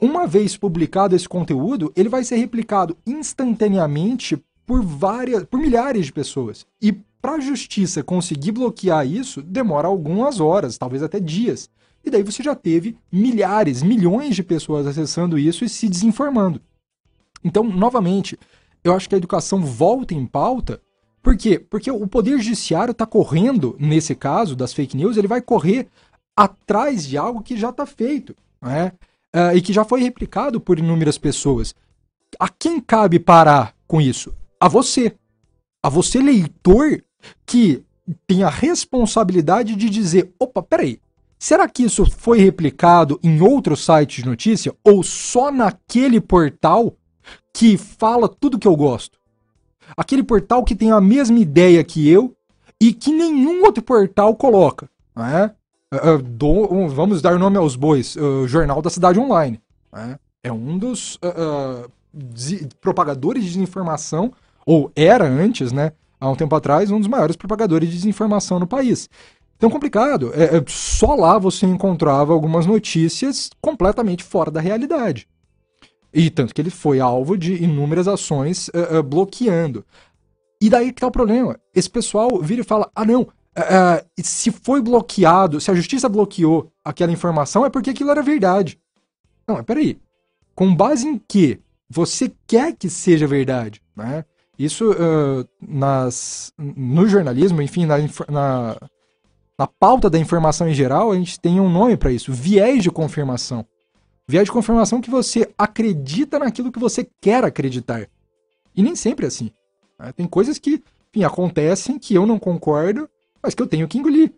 Uma vez publicado esse conteúdo, ele vai ser replicado instantaneamente por várias, por milhares de pessoas. E para a justiça conseguir bloquear isso, demora algumas horas, talvez até dias. E daí você já teve milhares, milhões de pessoas acessando isso e se desinformando. Então, novamente, eu acho que a educação volta em pauta. Por quê? Porque o Poder Judiciário está correndo, nesse caso das fake news, ele vai correr atrás de algo que já está feito. Né? Uh, e que já foi replicado por inúmeras pessoas. A quem cabe parar com isso? A você. A você, leitor, que tem a responsabilidade de dizer: opa, peraí, Será que isso foi replicado em outros sites de notícia ou só naquele portal que fala tudo que eu gosto? Aquele portal que tem a mesma ideia que eu e que nenhum outro portal coloca. Né? Uh, do, vamos dar nome aos bois, uh, Jornal da Cidade Online. Né? É um dos uh, propagadores de desinformação, ou era antes, né? Há um tempo atrás, um dos maiores propagadores de desinformação no país tão complicado. É, é, só lá você encontrava algumas notícias completamente fora da realidade. E tanto que ele foi alvo de inúmeras ações uh, uh, bloqueando. E daí que tá o problema. Esse pessoal vira e fala: ah, não, uh, se foi bloqueado, se a justiça bloqueou aquela informação, é porque aquilo era verdade. Não, mas peraí. Com base em que você quer que seja verdade? Né? Isso nas, no jornalismo, enfim, na, na na pauta da informação em geral, a gente tem um nome para isso: viés de confirmação. Viés de confirmação que você acredita naquilo que você quer acreditar. E nem sempre é assim. Né? Tem coisas que, enfim, acontecem que eu não concordo, mas que eu tenho que engolir.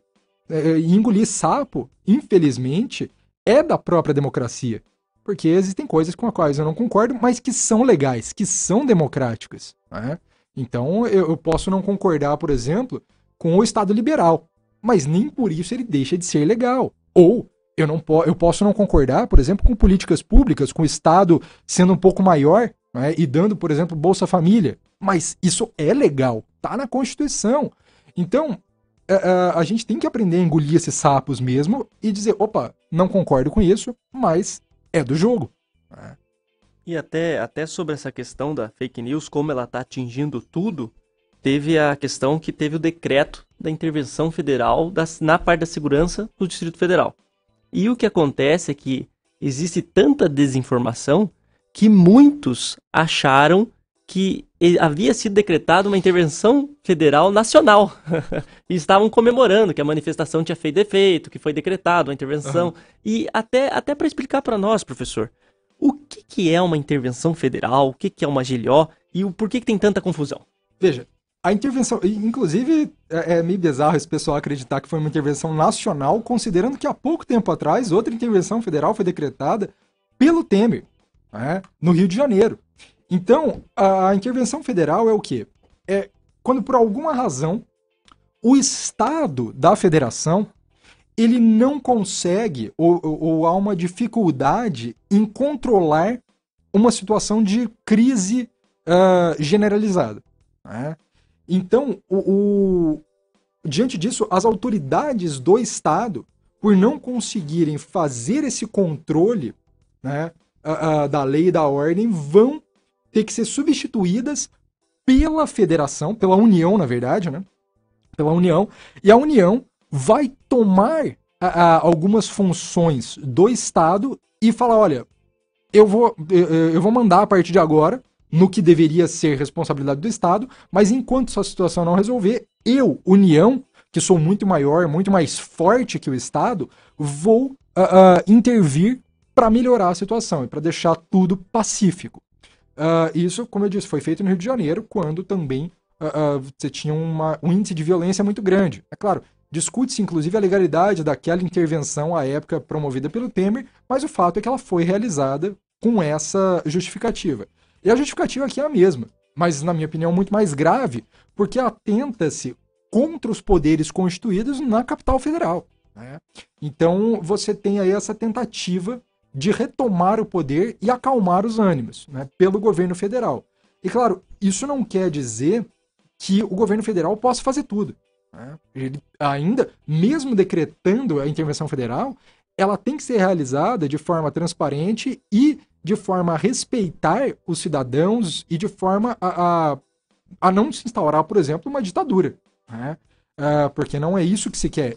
É, é, e engolir sapo, infelizmente, é da própria democracia. Porque existem coisas com as quais eu não concordo, mas que são legais, que são democráticas. Né? Então eu, eu posso não concordar, por exemplo, com o Estado liberal mas nem por isso ele deixa de ser legal. Ou eu não po eu posso não concordar, por exemplo, com políticas públicas, com o Estado sendo um pouco maior né, e dando, por exemplo, Bolsa Família. Mas isso é legal, tá na Constituição. Então, a, a, a gente tem que aprender a engolir esses sapos mesmo e dizer, opa, não concordo com isso, mas é do jogo. Né? E até, até sobre essa questão da fake news, como ela está atingindo tudo, teve a questão que teve o decreto da intervenção federal na parte da segurança no Distrito Federal. E o que acontece é que existe tanta desinformação que muitos acharam que havia sido decretada uma intervenção federal nacional. e estavam comemorando que a manifestação tinha feito efeito, que foi decretada uma intervenção. Uhum. E até, até para explicar para nós, professor, o que, que é uma intervenção federal, o que, que é uma GLO e o por que, que tem tanta confusão? Veja, a intervenção, inclusive, é, é, meio bizarro esse pessoal acreditar que foi uma intervenção nacional, considerando que há pouco tempo atrás outra intervenção federal foi decretada pelo Temer, né, no Rio de Janeiro. Então, a, intervenção federal é o quê? É quando por alguma razão o Estado da federação ele não consegue ou, ou, ou, há uma dificuldade em controlar uma situação de crise uh, generalizada. Né? Então, o, o, diante disso, as autoridades do Estado, por não conseguirem fazer esse controle né, uh, uh, da lei e da ordem, vão ter que ser substituídas pela federação, pela União, na verdade, né? Pela União. E a União vai tomar a, a, algumas funções do Estado e falar: olha, eu vou, eu, eu vou mandar a partir de agora no que deveria ser responsabilidade do Estado, mas enquanto essa situação não resolver, eu, União, que sou muito maior, muito mais forte que o Estado, vou uh, uh, intervir para melhorar a situação e para deixar tudo pacífico. Uh, isso, como eu disse, foi feito no Rio de Janeiro, quando também você tinha uma, um índice de violência muito grande. É claro, discute-se inclusive a legalidade daquela intervenção à época promovida pelo Temer, mas o fato é que ela foi realizada com essa justificativa. E a justificativa aqui é a mesma, mas, na minha opinião, muito mais grave, porque atenta-se contra os poderes constituídos na capital federal. Né? Então, você tem aí essa tentativa de retomar o poder e acalmar os ânimos né, pelo governo federal. E claro, isso não quer dizer que o governo federal possa fazer tudo. Né? Ele ainda, mesmo decretando a intervenção federal, ela tem que ser realizada de forma transparente e de forma a respeitar os cidadãos e de forma a, a, a não se instaurar, por exemplo, uma ditadura. Né? Uh, porque não é isso que se quer.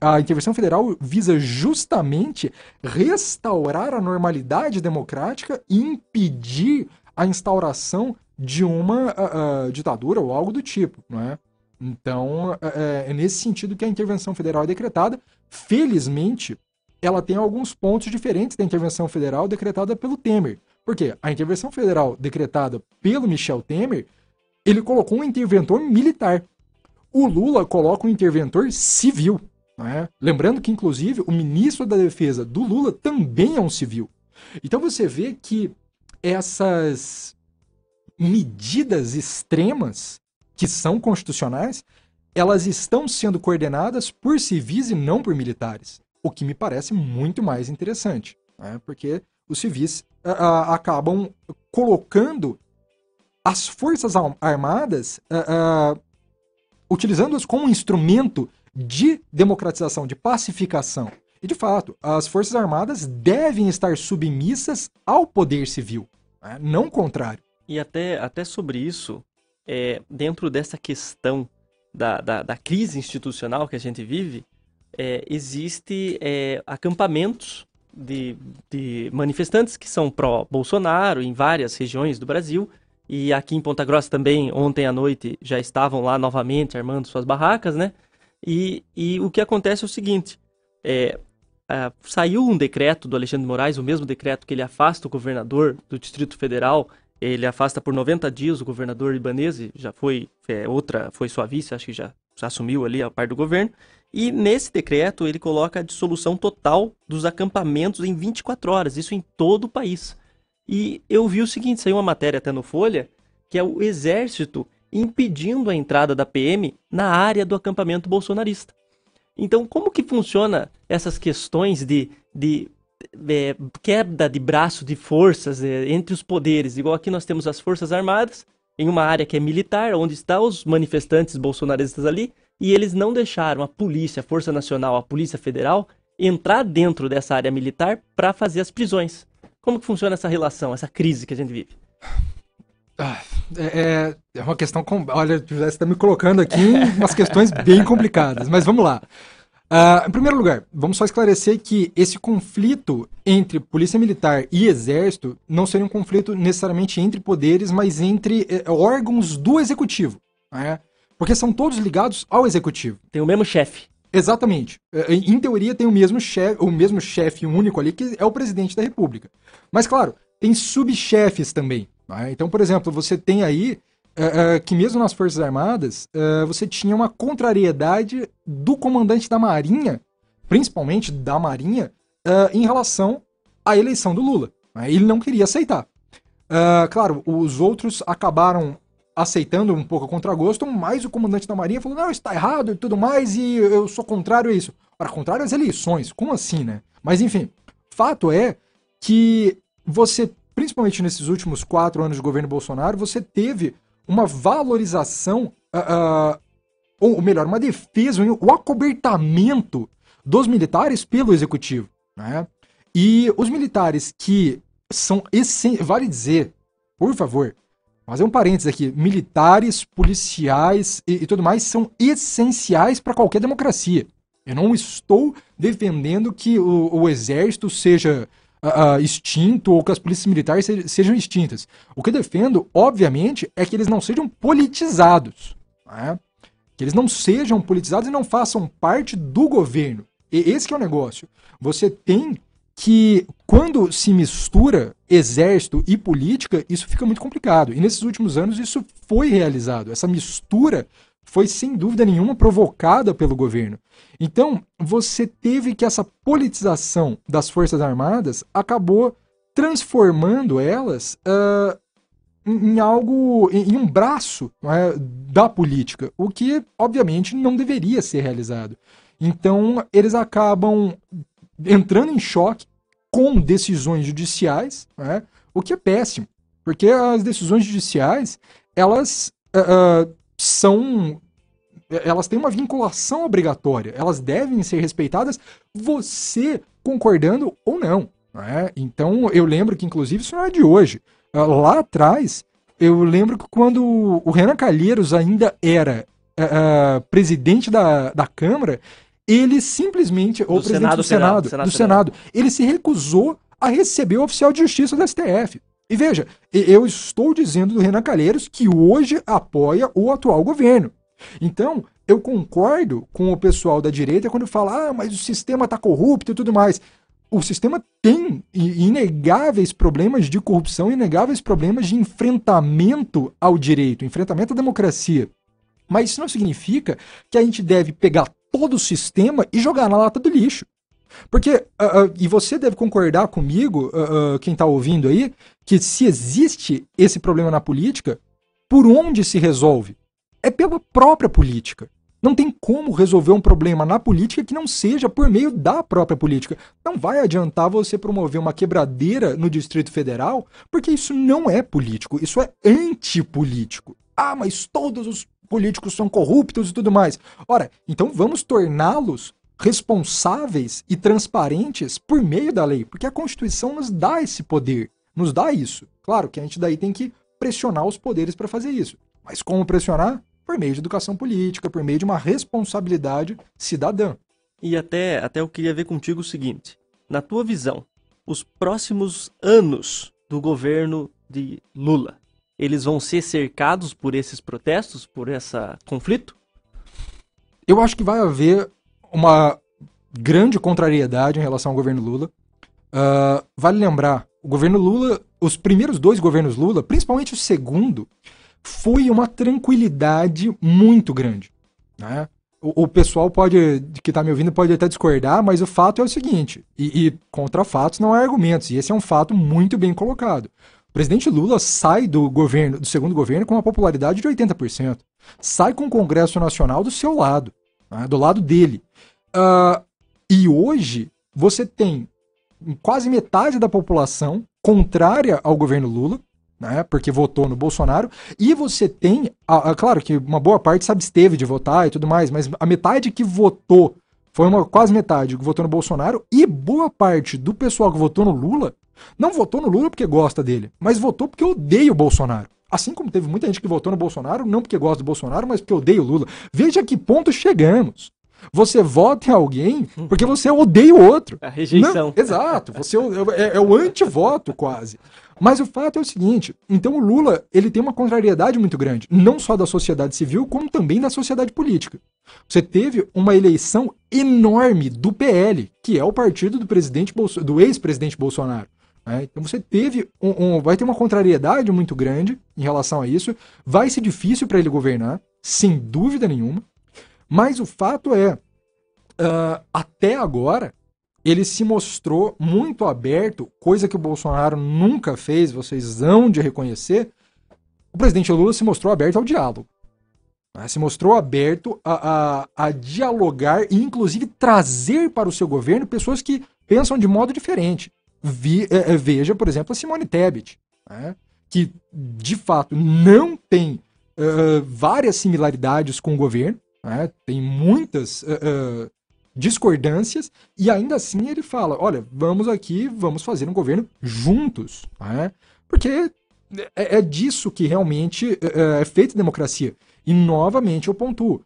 A intervenção federal visa justamente restaurar a normalidade democrática e impedir a instauração de uma uh, ditadura ou algo do tipo, não é? Então, é, é nesse sentido que a intervenção federal é decretada. Felizmente, ela tem alguns pontos diferentes da intervenção federal decretada pelo Temer. Porque a intervenção federal decretada pelo Michel Temer, ele colocou um interventor militar o Lula coloca um interventor civil. Né? Lembrando que, inclusive, o ministro da Defesa do Lula também é um civil. Então você vê que essas medidas extremas, que são constitucionais, elas estão sendo coordenadas por civis e não por militares. O que me parece muito mais interessante, né? porque os civis a, a, acabam colocando as forças armadas a, utilizando-as como um instrumento de democratização, de pacificação. E, de fato, as Forças Armadas devem estar submissas ao poder civil, né? não o contrário. E até, até sobre isso, é, dentro dessa questão da, da, da, crise institucional que a gente vive, é, existe é, acampamentos de, de manifestantes que são pró-Bolsonaro em várias regiões do Brasil, e aqui em Ponta Grossa também, ontem à noite, já estavam lá novamente armando suas barracas, né? E, e o que acontece é o seguinte: é, saiu um decreto do Alexandre Moraes, o mesmo decreto que ele afasta o governador do Distrito Federal, ele afasta por 90 dias o governador Ibanese, já foi é, outra, foi sua vice, acho que já, já assumiu ali a parte do governo. E nesse decreto ele coloca a dissolução total dos acampamentos em 24 horas, isso em todo o país. E eu vi o seguinte, saiu uma matéria até no Folha, que é o exército impedindo a entrada da PM na área do acampamento bolsonarista. Então, como que funciona essas questões de, de é, queda de braço de forças é, entre os poderes? Igual aqui nós temos as Forças Armadas, em uma área que é militar, onde estão os manifestantes bolsonaristas ali, e eles não deixaram a polícia, a Força Nacional, a Polícia Federal entrar dentro dessa área militar para fazer as prisões. Como que funciona essa relação, essa crise que a gente vive? Ah, é, é, uma questão. Com... Olha, você está me colocando aqui umas questões bem complicadas, mas vamos lá. Uh, em primeiro lugar, vamos só esclarecer que esse conflito entre polícia militar e exército não seria um conflito necessariamente entre poderes, mas entre eh, órgãos do executivo. Né? Porque são todos ligados ao executivo. Tem o mesmo chefe. Exatamente. Eh, em teoria tem o mesmo chefe, o mesmo chefe único ali, que é o presidente da república. Mas claro, tem subchefes também. Né? Então, por exemplo, você tem aí uh, uh, que mesmo nas Forças Armadas, uh, você tinha uma contrariedade do comandante da Marinha, principalmente da Marinha, em relação à eleição do Lula. Né? Ele não queria aceitar. claro, os outros acabaram aceitando um pouco a contragosto, mas o comandante da Marinha falou: não, está errado e tudo mais, e eu sou contrário a isso. Ora, contrário às eleições, como assim, né? Mas enfim, fato é que você, principalmente nesses últimos quatro anos de governo Bolsonaro, você teve uma valorização, uh, uh, ou melhor, uma defesa, o acobertamento dos militares pelo executivo. Né? E os militares que são, vale dizer, por favor, fazer um parênteses aqui, militares, policiais e, e tudo mais são essenciais para qualquer democracia. Eu não estou defendendo que o, o exército seja uh, extinto ou que as polícias militares sejam extintas. O que eu defendo, obviamente, é que eles não sejam politizados. Né? Que eles não sejam politizados e não façam parte do governo. E esse é o negócio. Você tem que, quando se mistura exército e política, isso fica muito complicado. E nesses últimos anos isso foi realizado. Essa mistura foi sem dúvida nenhuma provocada pelo governo. Então, você teve que essa politização das Forças Armadas acabou transformando elas uh, em, algo, em, um braço é, da política, o que, obviamente, não deveria ser realizado. Então, eles acabam entrando em choque com decisões judiciais, é, o que é péssimo, porque as decisões judiciais, elas uh, são elas têm uma vinculação obrigatória, elas devem ser respeitadas, você concordando ou não. Né? Então, eu lembro que, inclusive, isso não é de hoje. Ah, lá atrás, eu lembro que quando o Renan Calheiros ainda era uh, presidente da, da Câmara, ele simplesmente, ou presidente Senado, do Senado, Senado, do Senado, ele se recusou a receber o oficial de justiça do STF. E veja, eu estou dizendo do Renan Calheiros que hoje apoia o atual governo. Então, eu concordo com o pessoal da direita quando fala, ah, mas o sistema está corrupto e tudo mais. O sistema tem inegáveis problemas de corrupção, inegáveis problemas de enfrentamento ao direito, enfrentamento à democracia. Mas isso não significa que a gente deve pegar todo o sistema e jogar na lata do lixo. Porque, uh, uh, e você deve concordar comigo, uh, quem está ouvindo aí, que se existe esse problema na política, por onde se resolve? é pela própria política. Não tem como resolver um problema na política que não seja por meio da própria política. Não vai adiantar você promover uma quebradeira no Distrito Federal, porque isso não é político, isso é antipolítico. Ah, mas todos os políticos são corruptos e tudo mais. Ora, então vamos torná-los responsáveis e transparentes por meio da lei, porque a Constituição nos dá esse poder, nos dá isso. Claro que a gente daí tem que pressionar os poderes para fazer isso. Mas como pressionar? por meio de educação política, por meio de uma responsabilidade cidadã. E até, até eu queria ver contigo o seguinte: na tua visão, os próximos anos do governo de Lula, eles vão ser cercados por esses protestos, por esse conflito? Eu acho que vai haver uma grande contrariedade em relação ao governo Lula. Uh, vale lembrar, o governo Lula, os primeiros dois governos Lula, principalmente o segundo, foi uma tranquilidade muito grande. Né? O, o pessoal pode, que está me ouvindo pode até discordar, mas o fato é o seguinte, e, e contra fatos não há argumentos, e esse é um fato muito bem colocado. Presidente Lula sai do governo, do segundo governo com uma popularidade de 80%. Sai com o Congresso Nacional do seu lado, né, do lado dele. Uh, e hoje você tem quase metade da população contrária ao governo Lula, né, porque votou no Bolsonaro, e você tem, a, a, claro que uma boa parte se absteve de votar e tudo mais, mas a metade que votou, foi uma quase metade que votou no Bolsonaro, e boa parte do pessoal que votou no Lula, não votou no Lula porque gosta dele, mas votou porque odeia o Bolsonaro. Assim como teve muita gente que votou no Bolsonaro, não porque gosta do Bolsonaro, mas porque odeia o Lula. Veja a que ponto chegamos. Você vota em alguém porque você odeia o outro. A rejeição. Não, exato. Você é, é o antivoto quase. Mas o fato é o seguinte, então o Lula, ele tem uma contrariedade muito grande, não só da sociedade civil, como também da sociedade política. Você teve uma eleição enorme do PL, que é o partido do presidente do ex-presidente Bolsonaro. Né? Então você teve um, um, vai ter uma contrariedade muito grande em relação a isso. Vai ser difícil para ele governar, sem dúvida nenhuma. Mas o fato é, uh, até agora, ele se mostrou muito aberto, coisa que o Bolsonaro nunca fez, vocês hão de reconhecer. O presidente Lula se mostrou aberto ao diálogo. Né? Se mostrou aberto a, a, a, dialogar e, inclusive, trazer para o seu governo pessoas que pensam de modo diferente. Vi, é, é veja, por exemplo, a Simone Tebet, né? que de fato não tem uh, várias similaridades com o governo, né? tem muitas uh, discordâncias, e ainda assim ele fala: olha, vamos aqui, vamos fazer um governo juntos. Né? Porque é, é, disso que realmente é, é feita a democracia. E novamente eu pontuo: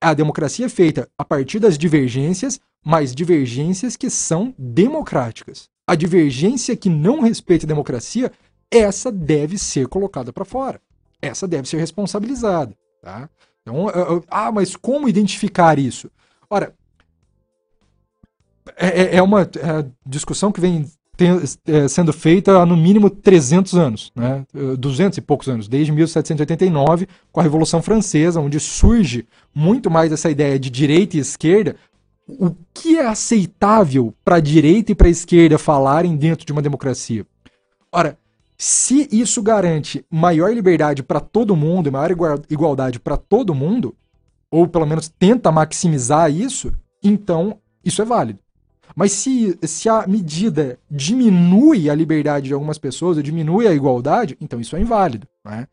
a democracia é feita a partir das divergências, mas divergências que são democráticas. A divergência que não respeita a democracia, essa deve ser colocada para fora. Essa deve ser responsabilizada. Tá? Então, ah, mas como identificar isso? Ora, é, é, é uma é, discussão que vem tem, é, sendo feita há no mínimo 300 anos, né? 200 e poucos anos, desde 1789, com a Revolução Francesa, onde surge muito mais essa ideia de direita e esquerda. O que é aceitável para a direita e para a esquerda falarem dentro de uma democracia? Ora, se isso garante maior liberdade para todo mundo, maior igualdade para todo mundo, ou pelo menos tenta maximizar isso, então isso é válido. Mas se, se a medida diminui a liberdade de algumas pessoas, ou diminui a igualdade, então isso é inválido. Né?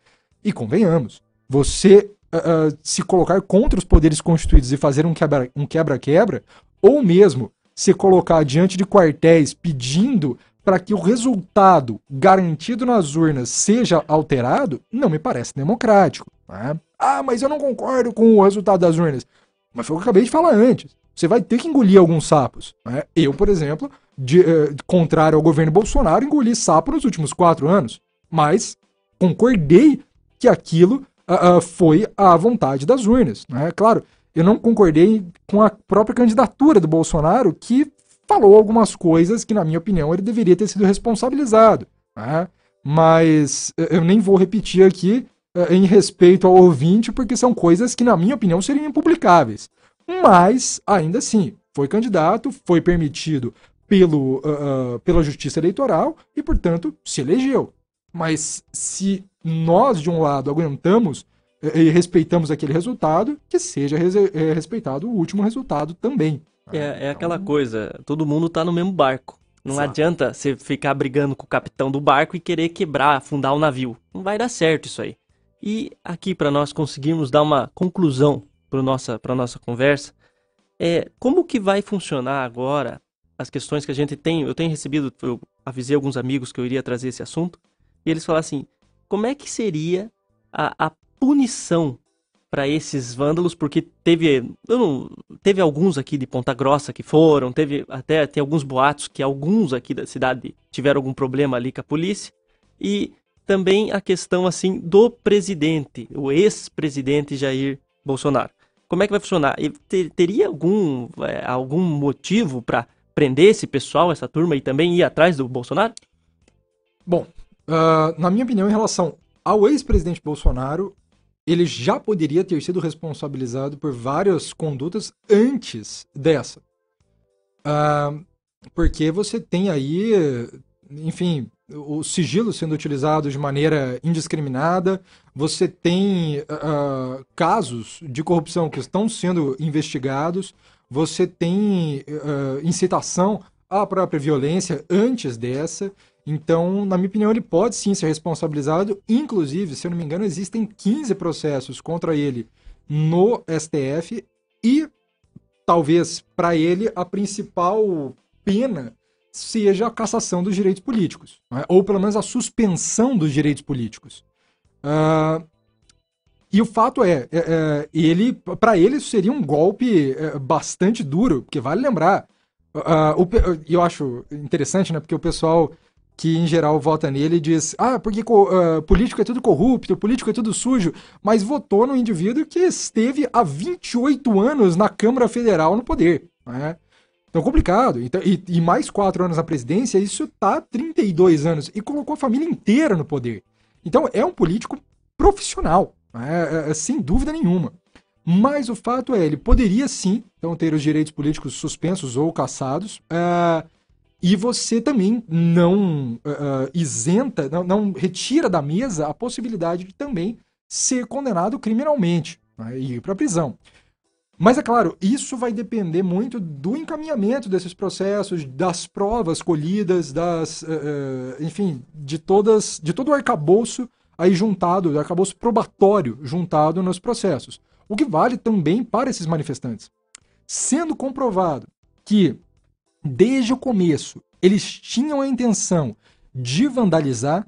E convenhamos, você uh, se colocar contra os poderes constituídos e fazer um quebra-quebra, um quebra ou mesmo se colocar diante de quartéis pedindo para que o resultado garantido nas urnas seja alterado, não me parece democrático. Né? Ah, mas eu não concordo com o resultado das urnas. Mas foi o que eu acabei de falar antes você vai ter que engolir alguns sapos. Né? Eu, por exemplo, de, uh, contrário ao governo Bolsonaro, engoli sapo nos últimos quatro anos. Mas concordei que aquilo uh, uh, foi a vontade das urnas. Né? Claro, eu não concordei com a própria candidatura do Bolsonaro, que falou algumas coisas que, na minha opinião, ele deveria ter sido responsabilizado. Né? Mas eu nem vou repetir aqui em respeito ao ouvinte, porque são coisas que, na minha opinião, seriam impublicáveis mas ainda assim foi candidato, foi permitido pelo, uh, pela Justiça Eleitoral e, portanto, se elegeu. Mas se nós, de um lado, aguentamos e respeitamos aquele resultado, que seja respeitado o último resultado também. É, é então... aquela coisa, todo mundo está no mesmo barco. Não Exato. adianta você ficar brigando com o capitão do barco e querer quebrar, afundar o navio. Não vai dar certo isso aí. E aqui, para nós conseguirmos dar uma conclusão para nossa para nossa conversa é como que vai funcionar agora as questões que a gente tem. Eu tenho recebido, eu avisei alguns amigos que eu iria trazer esse assunto e eles falaram assim: como é que seria a, a punição para esses vândalos? Porque teve não, teve alguns aqui de Ponta Grossa que foram, teve até tem alguns boatos que alguns aqui da cidade tiveram algum problema ali com a polícia e também a questão assim do presidente, o ex-presidente Jair Bolsonaro. Como é que vai funcionar? Ter, teria algum, é, algum motivo para prender esse pessoal, essa turma, e também ir atrás do Bolsonaro? Bom, uh, na minha opinião, em relação ao ex-presidente Bolsonaro, ele já poderia ter sido responsabilizado por várias condutas antes dessa. Uh, porque você tem aí, enfim, o sigilo sendo utilizado de maneira indiscriminada, você tem uh, casos de corrupção que estão sendo investigados, você tem uh, incitação à própria violência antes dessa. Então, na minha opinião, ele pode sim ser responsabilizado. Inclusive, se eu não me engano, existem 15 processos contra ele no STF e talvez para ele a principal pena seja a cassação dos direitos políticos, né? ou pelo menos a suspensão dos direitos políticos. Uh, E o fato é, é, é ele, para ele isso seria um golpe é, bastante duro, porque vale lembrar, uh, uh, eu acho interessante, né, porque o pessoal que em geral vota nele diz, ah, porque uh, político é tudo corrupto, político é tudo sujo, mas votou no indivíduo que esteve há 28 anos na Câmara Federal no poder, né? Então, complicado. Então, e, e, mais quatro anos na presidência, isso tá 32 anos. E colocou a família inteira no poder. Então, é um político profissional. Né? É, é, sem dúvida nenhuma. Mas o fato é, ele poderia sim então, ter os direitos políticos suspensos ou cassados. Uh, e você também não uh, isenta, não, não, retira da mesa a possibilidade de também ser condenado criminalmente né, e ir para a prisão. Mas é claro, isso vai depender muito do encaminhamento desses processos, das provas colhidas, das, uh, enfim, de todas, de todo o arcabouço aí juntado, o arcabouço probatório juntado nos processos. O que vale também para esses manifestantes. Sendo comprovado que desde o começo eles tinham a intenção de vandalizar,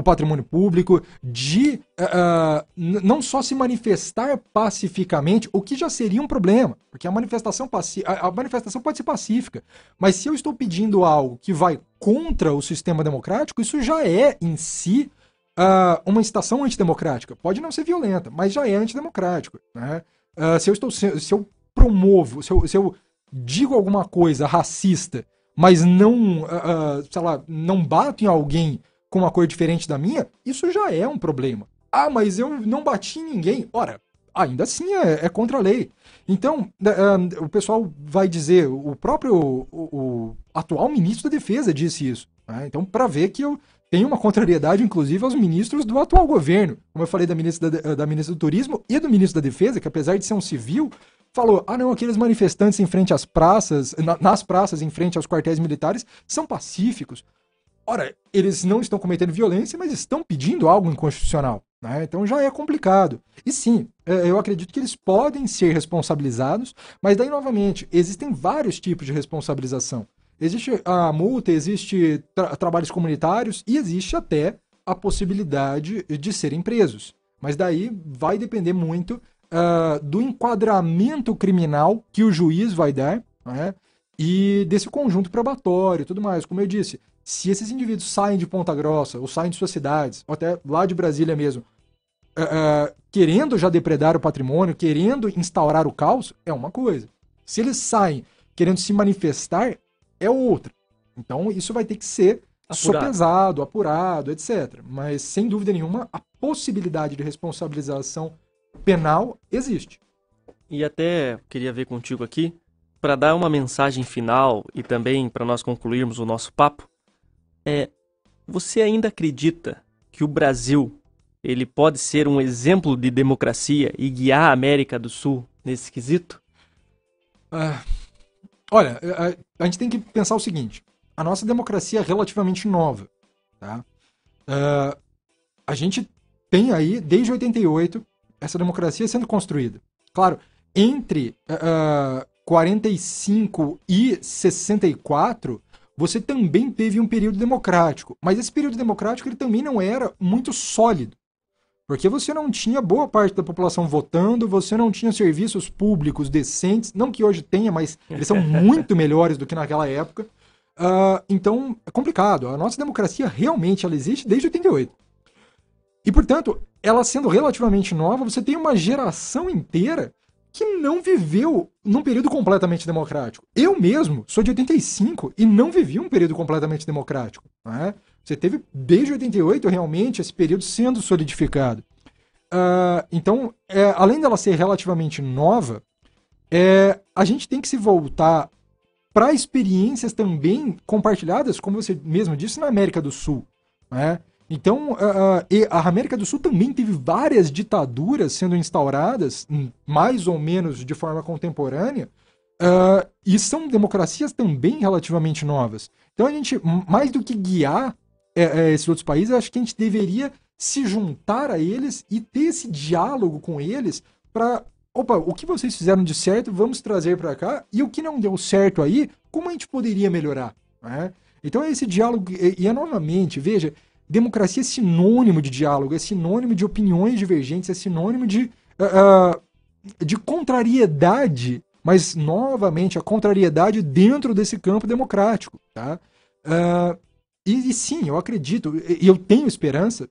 o patrimônio público, de uh, não só se manifestar pacificamente, o que já seria um problema, porque a manifestação, a, a manifestação pode ser pacífica, mas se eu estou pedindo algo que vai contra o sistema democrático, isso já é em si uh, uma incitação antidemocrática. Pode não ser violenta, mas já é antidemocrático. Né? Uh, se, eu estou, se, se eu promovo, se eu, se eu digo alguma coisa racista, mas não, uh, sei lá, não bato em alguém com uma cor diferente da minha, isso já é um problema. Ah, mas eu não bati em ninguém. Ora, ainda assim é, é contra a lei. Então, uh, o pessoal vai dizer, o próprio o, o atual ministro da Defesa disse isso. Né? Então, para ver que eu tenho uma contrariedade, inclusive, aos ministros do atual governo. Como eu falei da ministra, da, da ministra do Turismo e do ministro da Defesa, que apesar de ser um civil, falou: ah, não, aqueles manifestantes em frente às praças, na, nas praças, em frente aos quartéis militares, são pacíficos. Ora, eles não estão cometendo violência, mas estão pedindo algo inconstitucional. Né? Então já é complicado. E sim, é, eu acredito que eles podem ser responsabilizados, mas daí, novamente, existem vários tipos de responsabilização. Existe a multa, existe tra trabalhos comunitários e existe até a possibilidade de serem presos. Mas daí vai depender muito uh, do enquadramento criminal que o juiz vai dar né? e desse conjunto probatório e tudo mais. Como eu disse, se esses indivíduos saem de Ponta Grossa, ou saem de suas cidades, ou até lá de Brasília mesmo, uh, uh, querendo já depredar o patrimônio, querendo instaurar o caos, é uma coisa. Se eles saem querendo se manifestar, é outra. Então isso vai ter que ser apurado. sopesado, apurado, etc. Mas, sem dúvida nenhuma, a possibilidade de responsabilização penal existe. E até queria ver contigo aqui, para dar uma mensagem final e também para nós concluirmos o nosso papo, é, você ainda acredita que o Brasil ele pode ser um exemplo de democracia e guiar a América do Sul nesse quesito? Ah, olha, a, a, gente tem que pensar o seguinte: a nossa democracia é relativamente nova. Tá? Uh, a gente tem aí, desde 88, essa democracia sendo construída. Claro, entre uh, 45 e 64, você também teve um período democrático. Mas esse período democrático ele também não era muito sólido. Porque você não tinha boa parte da população votando, você não tinha serviços públicos decentes, não que hoje tenha, mas eles são muito melhores do que naquela época. Uh, então, é complicado. A nossa democracia realmente ela existe desde 88. E, portanto, ela sendo relativamente nova, você tem uma geração inteira que não viveu num período completamente democrático. Eu mesmo sou de 85 e não vivi um período completamente democrático. Né? Você teve desde 88 realmente esse período sendo solidificado. Uh, então, é, além dela ser relativamente nova, é, a gente tem que se voltar para experiências também compartilhadas, como você mesmo disse, na América do Sul. Né? Então, uh, a América do Sul também teve várias ditaduras sendo instauradas, hum, mais ou menos de forma contemporânea, uh, e são democracias também relativamente novas. Então, a gente, mais do que guiar é, é, esses outros países, acho que a gente deveria se juntar a eles e ter esse diálogo com eles para opa, o que vocês fizeram de certo, vamos trazer para cá, e o que não deu certo aí, como a gente poderia melhorar? Né? Então esse diálogo, e, e é novamente, veja, democracia é sinônimo de diálogo, é sinônimo de opiniões divergentes, é sinônimo de, uh, de contrariedade, mas novamente a contrariedade dentro desse campo democrático. Tá? Uh, e, e, sim, eu acredito, e eu tenho esperança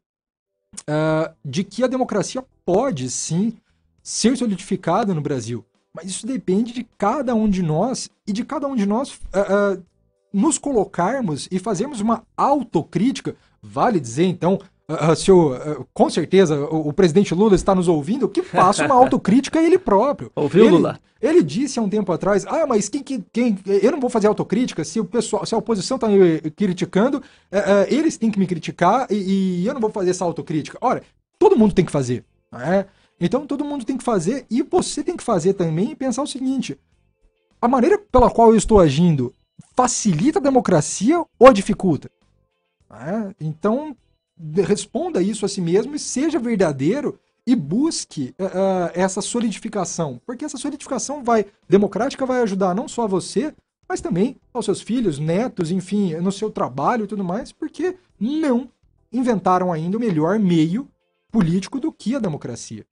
uh, de que a democracia pode sim ser solidificada no Brasil. Mas isso depende de cada um de nós e de cada um de nós uh, nos colocarmos e fazermos uma autocrítica. Vale dizer, então, Uh, se o, uh, com certeza o, o, presidente Lula está nos ouvindo, que faça uma autocrítica a ele próprio. Ouviu, ele, Lula? Ele disse há um tempo atrás: ah, mas quem, quem, eu não vou fazer autocrítica se o pessoal, se a oposição está me criticando, uh, eles têm que me criticar e, e, eu não vou fazer essa autocrítica. Ora, todo mundo tem que fazer. Né? Então todo mundo tem que fazer e você tem que fazer também e pensar o seguinte: a maneira pela qual eu estou agindo facilita a democracia ou dificulta? Né? Então responda isso a si mesmo e seja verdadeiro e busque uh, essa solidificação, porque essa solidificação vai democrática vai ajudar não só a você, mas também aos seus filhos, netos, enfim, no seu trabalho e tudo mais, porque não inventaram ainda o melhor meio político do que a democracia.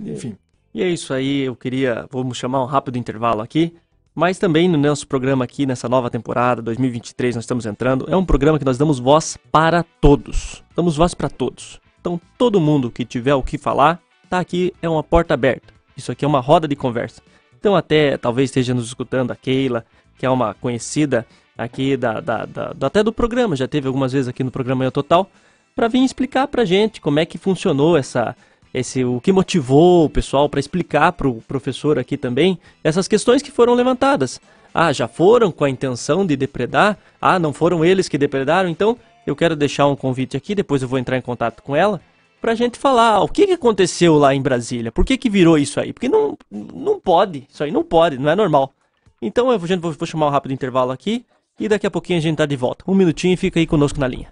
Enfim. E é isso aí, eu queria, vamos chamar um rápido intervalo aqui. Mas também no nosso programa aqui, nessa nova temporada, 2023, nós estamos entrando, é um programa que nós damos voz para todos. Damos voz para todos. Então, todo mundo que tiver o que falar, tá aqui, é uma porta aberta. Isso aqui é uma roda de conversa. Então, até talvez esteja nos escutando a Keila, que é uma conhecida aqui da, da, da, até do programa, já teve algumas vezes aqui no programa Eu Total, para vir explicar pra gente como é que funcionou essa, esse o que motivou o pessoal para explicar para o professor aqui também essas questões que foram levantadas. Ah, já foram com a intenção de depredar? Ah, não foram eles que depredaram? Então, eu quero deixar um convite aqui, depois eu vou entrar em contato com ela, para a gente falar o que, que aconteceu lá em Brasília, por que, que virou isso aí? Porque não, não pode, isso aí não pode, não é normal. Então, eu vou, vou chamar um rápido intervalo aqui e daqui a pouquinho a gente tá de volta. Um minutinho e fica aí conosco na linha.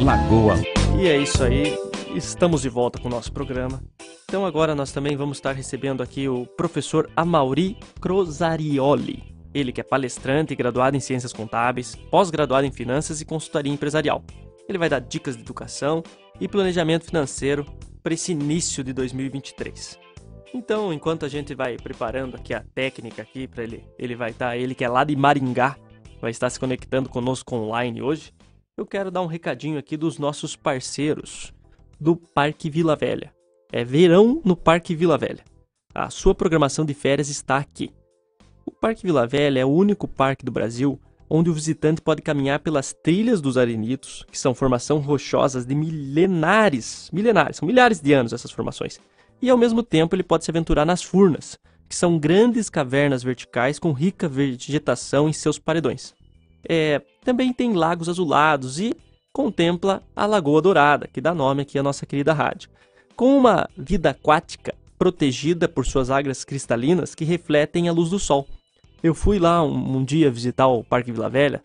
Lagoa e é isso aí, estamos de volta com o nosso programa. Então agora nós também vamos estar recebendo aqui o professor Amauri Crosarioli. Ele que é palestrante e graduado em Ciências Contábeis, pós-graduado em Finanças e Consultoria Empresarial. Ele vai dar dicas de educação e planejamento financeiro para esse início de 2023. Então, enquanto a gente vai preparando aqui a técnica aqui para ele, ele vai estar, ele que é lá de Maringá, vai estar se conectando conosco online hoje eu quero dar um recadinho aqui dos nossos parceiros do Parque Vila Velha. É verão no Parque Vila Velha. A sua programação de férias está aqui. O Parque Vila Velha é o único parque do Brasil onde o visitante pode caminhar pelas trilhas dos arenitos, que são formações rochosas de milenares, milenares, são milhares de anos essas formações. E ao mesmo tempo ele pode se aventurar nas furnas, que são grandes cavernas verticais com rica vegetação em seus paredões. É, também tem lagos azulados e contempla a Lagoa Dourada, que dá nome aqui à nossa querida rádio. Com uma vida aquática protegida por suas águas cristalinas que refletem a luz do sol. Eu fui lá um, um dia visitar o Parque Vila Velha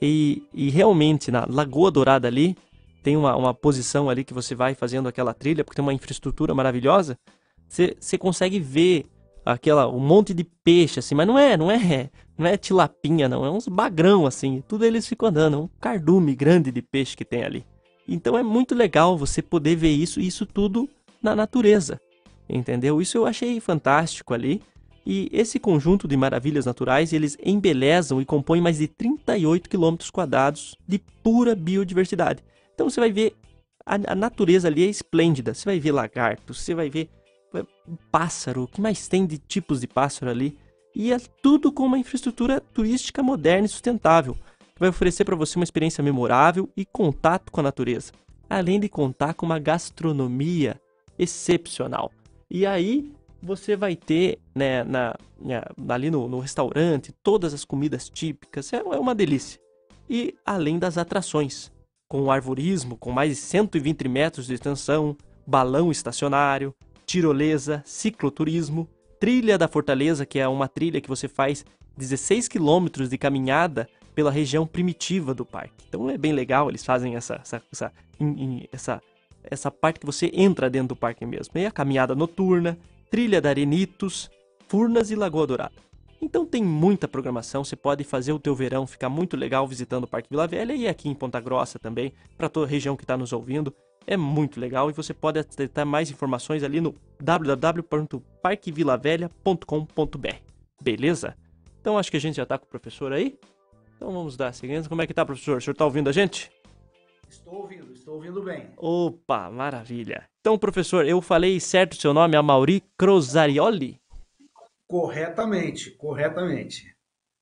e, e, realmente na Lagoa Dourada ali tem uma, uma posição ali que você vai fazendo aquela trilha, porque tem uma infraestrutura maravilhosa. Você consegue ver aquela um monte de peixe assim, mas não é, não é, não é tilapinha não, é uns bagrão assim, tudo eles ficam andando, é um cardume grande de peixe que tem ali. Então é muito legal você poder ver isso, isso tudo na natureza. Entendeu? Isso eu achei fantástico ali. E esse conjunto de maravilhas naturais, eles embelezam e compõem mais de 38 quilômetros quadrados de pura biodiversidade. Então você vai ver a, a natureza ali é esplêndida. Você vai ver lagartos, você vai ver pássaro, o que mais tem de tipos de pássaro ali? E é tudo com uma infraestrutura turística moderna e sustentável, que vai oferecer para você uma experiência memorável e contato com a natureza, além de contar com uma gastronomia excepcional. E aí você vai ter né, na, na, ali no, no restaurante todas as comidas típicas, é, é uma delícia. E além das atrações, com arvorismo com mais de 120 metros de extensão, balão estacionário, tirolesa, cicloturismo, trilha da Fortaleza, que é uma trilha que você faz 16 quilômetros de caminhada pela região primitiva do parque. Então é bem legal, eles fazem essa, essa, essa, essa, essa parte que você entra dentro do parque mesmo. E a caminhada noturna, trilha da Arenitos, Furnas e Lagoa Dourada. Então tem muita programação, você pode fazer o teu verão ficar muito legal visitando o Parque Vila Velha e aqui em Ponta Grossa também, para toda a região que está nos ouvindo. É muito legal e você pode ter mais informações ali no www.parquevilavelha.com.br. Beleza? Então acho que a gente já está com o professor aí. Então vamos dar seguimento. Como é que tá, professor? O senhor está ouvindo a gente? Estou ouvindo, estou ouvindo bem. Opa, maravilha. Então, professor, eu falei certo o seu nome, é Mauri Crosarioli? Corretamente, corretamente.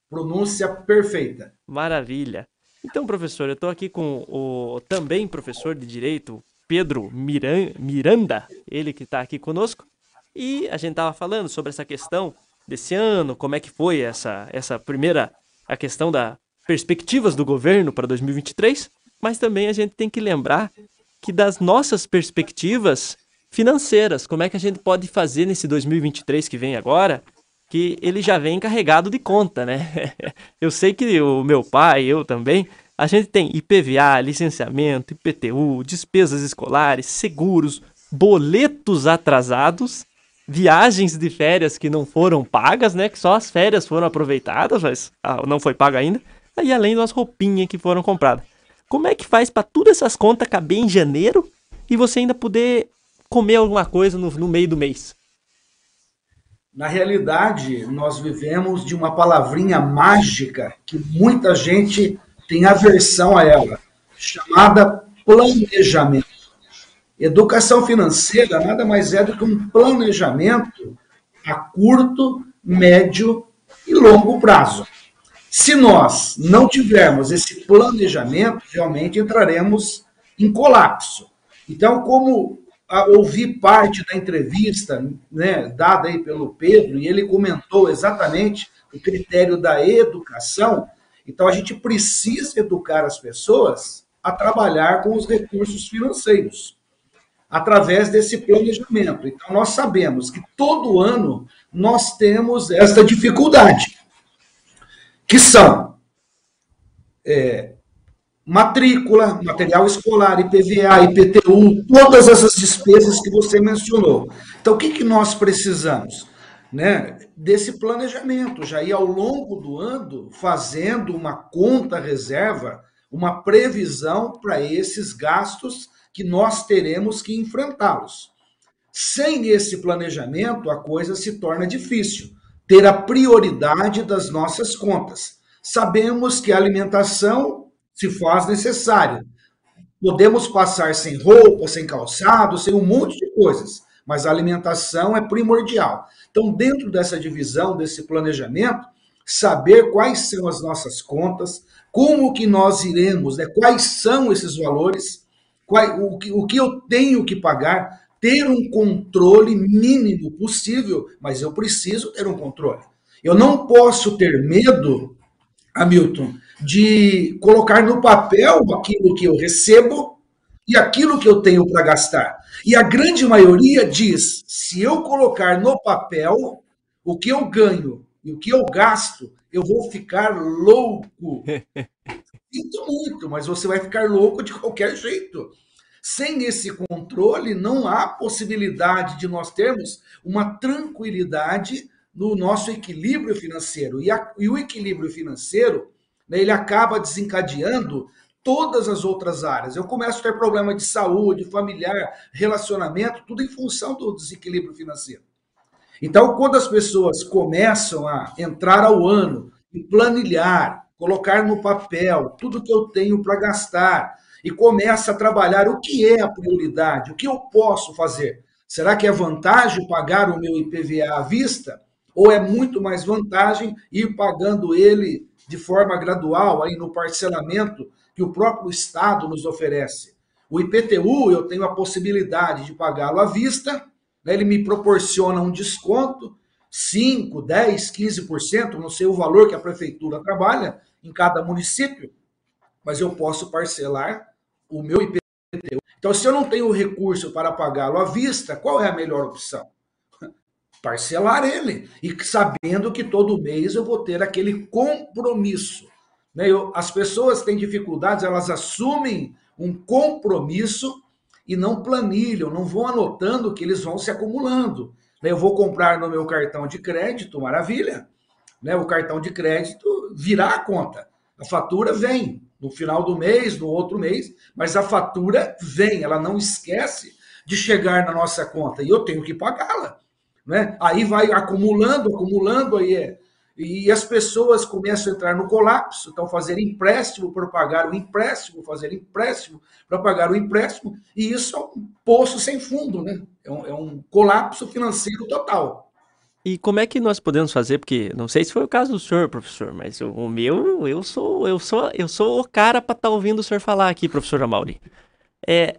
Pronúncia perfeita. Maravilha. Então, professor, eu estou aqui com o também professor de Direito, Pedro Miran Miranda, ele que está aqui conosco. E a gente estava falando sobre essa questão desse ano, como é que foi essa, essa primeira, a questão das perspectivas do governo para 2023 mas também a gente tem que lembrar que das nossas perspectivas financeiras, como é que a gente pode fazer nesse 2023 que vem agora, que ele já vem carregado de conta, né? eu sei que o meu pai, eu também, a gente tem IPVA, licenciamento, IPTU, despesas escolares, seguros, boletos atrasados, viagens de férias que não foram pagas, né? Que só as férias foram aproveitadas, mas não foi paga ainda. E além das roupinhas que foram compradas. Como é que faz para todas essas contas caber em janeiro e você ainda poder comer alguma coisa no, no meio do mês? Na realidade, nós vivemos de uma palavrinha mágica que muita gente tem aversão a ela, chamada planejamento. Educação financeira nada mais é do que um planejamento a curto, médio e longo prazo. Se nós não tivermos esse planejamento, realmente entraremos em colapso. Então, como ouvi parte da entrevista né, dada aí pelo Pedro, e ele comentou exatamente o critério da educação, então a gente precisa educar as pessoas a trabalhar com os recursos financeiros, através desse planejamento. Então, nós sabemos que todo ano nós temos esta dificuldade que são é, matrícula, material escolar, IPVA, IPTU, todas essas despesas que você mencionou. Então, o que, que nós precisamos? Né, desse planejamento, já ir ao longo do ano fazendo uma conta reserva, uma previsão para esses gastos que nós teremos que enfrentá-los. Sem esse planejamento, a coisa se torna difícil ter a prioridade das nossas contas. Sabemos que a alimentação se faz necessária. Podemos passar sem roupa, sem calçado, sem um monte de coisas, mas a alimentação é primordial. Então, dentro dessa divisão, desse planejamento, saber quais são as nossas contas, como que nós iremos, né? quais são esses valores, qual, o, que, o que eu tenho que pagar, ter um controle mínimo possível, mas eu preciso ter um controle. Eu não posso ter medo, Hamilton, de colocar no papel aquilo que eu recebo e aquilo que eu tenho para gastar. E a grande maioria diz: se eu colocar no papel o que eu ganho e o que eu gasto, eu vou ficar louco. Sinto muito, mas você vai ficar louco de qualquer jeito. Sem esse controle, não há possibilidade de nós termos uma tranquilidade no nosso equilíbrio financeiro. E, a, e o equilíbrio financeiro, né, ele acaba desencadeando todas as outras áreas. Eu começo a ter problema de saúde, familiar, relacionamento, tudo em função do desequilíbrio financeiro. Então, quando as pessoas começam a entrar ao ano e planilhar, colocar no papel tudo que eu tenho para gastar, e começa a trabalhar o que é a prioridade, o que eu posso fazer. Será que é vantagem pagar o meu IPVA à vista? Ou é muito mais vantagem ir pagando ele de forma gradual, aí no parcelamento que o próprio Estado nos oferece? O IPTU, eu tenho a possibilidade de pagá-lo à vista, né? ele me proporciona um desconto, 5, 10, 15%, não sei o valor que a prefeitura trabalha em cada município, mas eu posso parcelar o meu IPTU. Então, se eu não tenho recurso para pagá-lo à vista, qual é a melhor opção? Parcelar ele, e sabendo que todo mês eu vou ter aquele compromisso. Né? Eu, as pessoas têm dificuldades, elas assumem um compromisso e não planilham, não vão anotando que eles vão se acumulando. Né? Eu vou comprar no meu cartão de crédito, maravilha. né, o cartão de crédito virar a conta. A fatura vem no final do mês, no outro mês, mas a fatura vem, ela não esquece de chegar na nossa conta e eu tenho que pagá-la. Né? Aí vai acumulando, acumulando, aí é, e as pessoas começam a entrar no colapso, então fazer empréstimo para pagar o empréstimo, fazer empréstimo para pagar o empréstimo, e isso é um poço sem fundo, né? É um, é um colapso financeiro total. E como é que nós podemos fazer? Porque não sei se foi o caso do senhor, professor, mas o meu, eu sou, eu sou, eu sou o cara para estar tá ouvindo o senhor falar aqui, professor Amauri. É,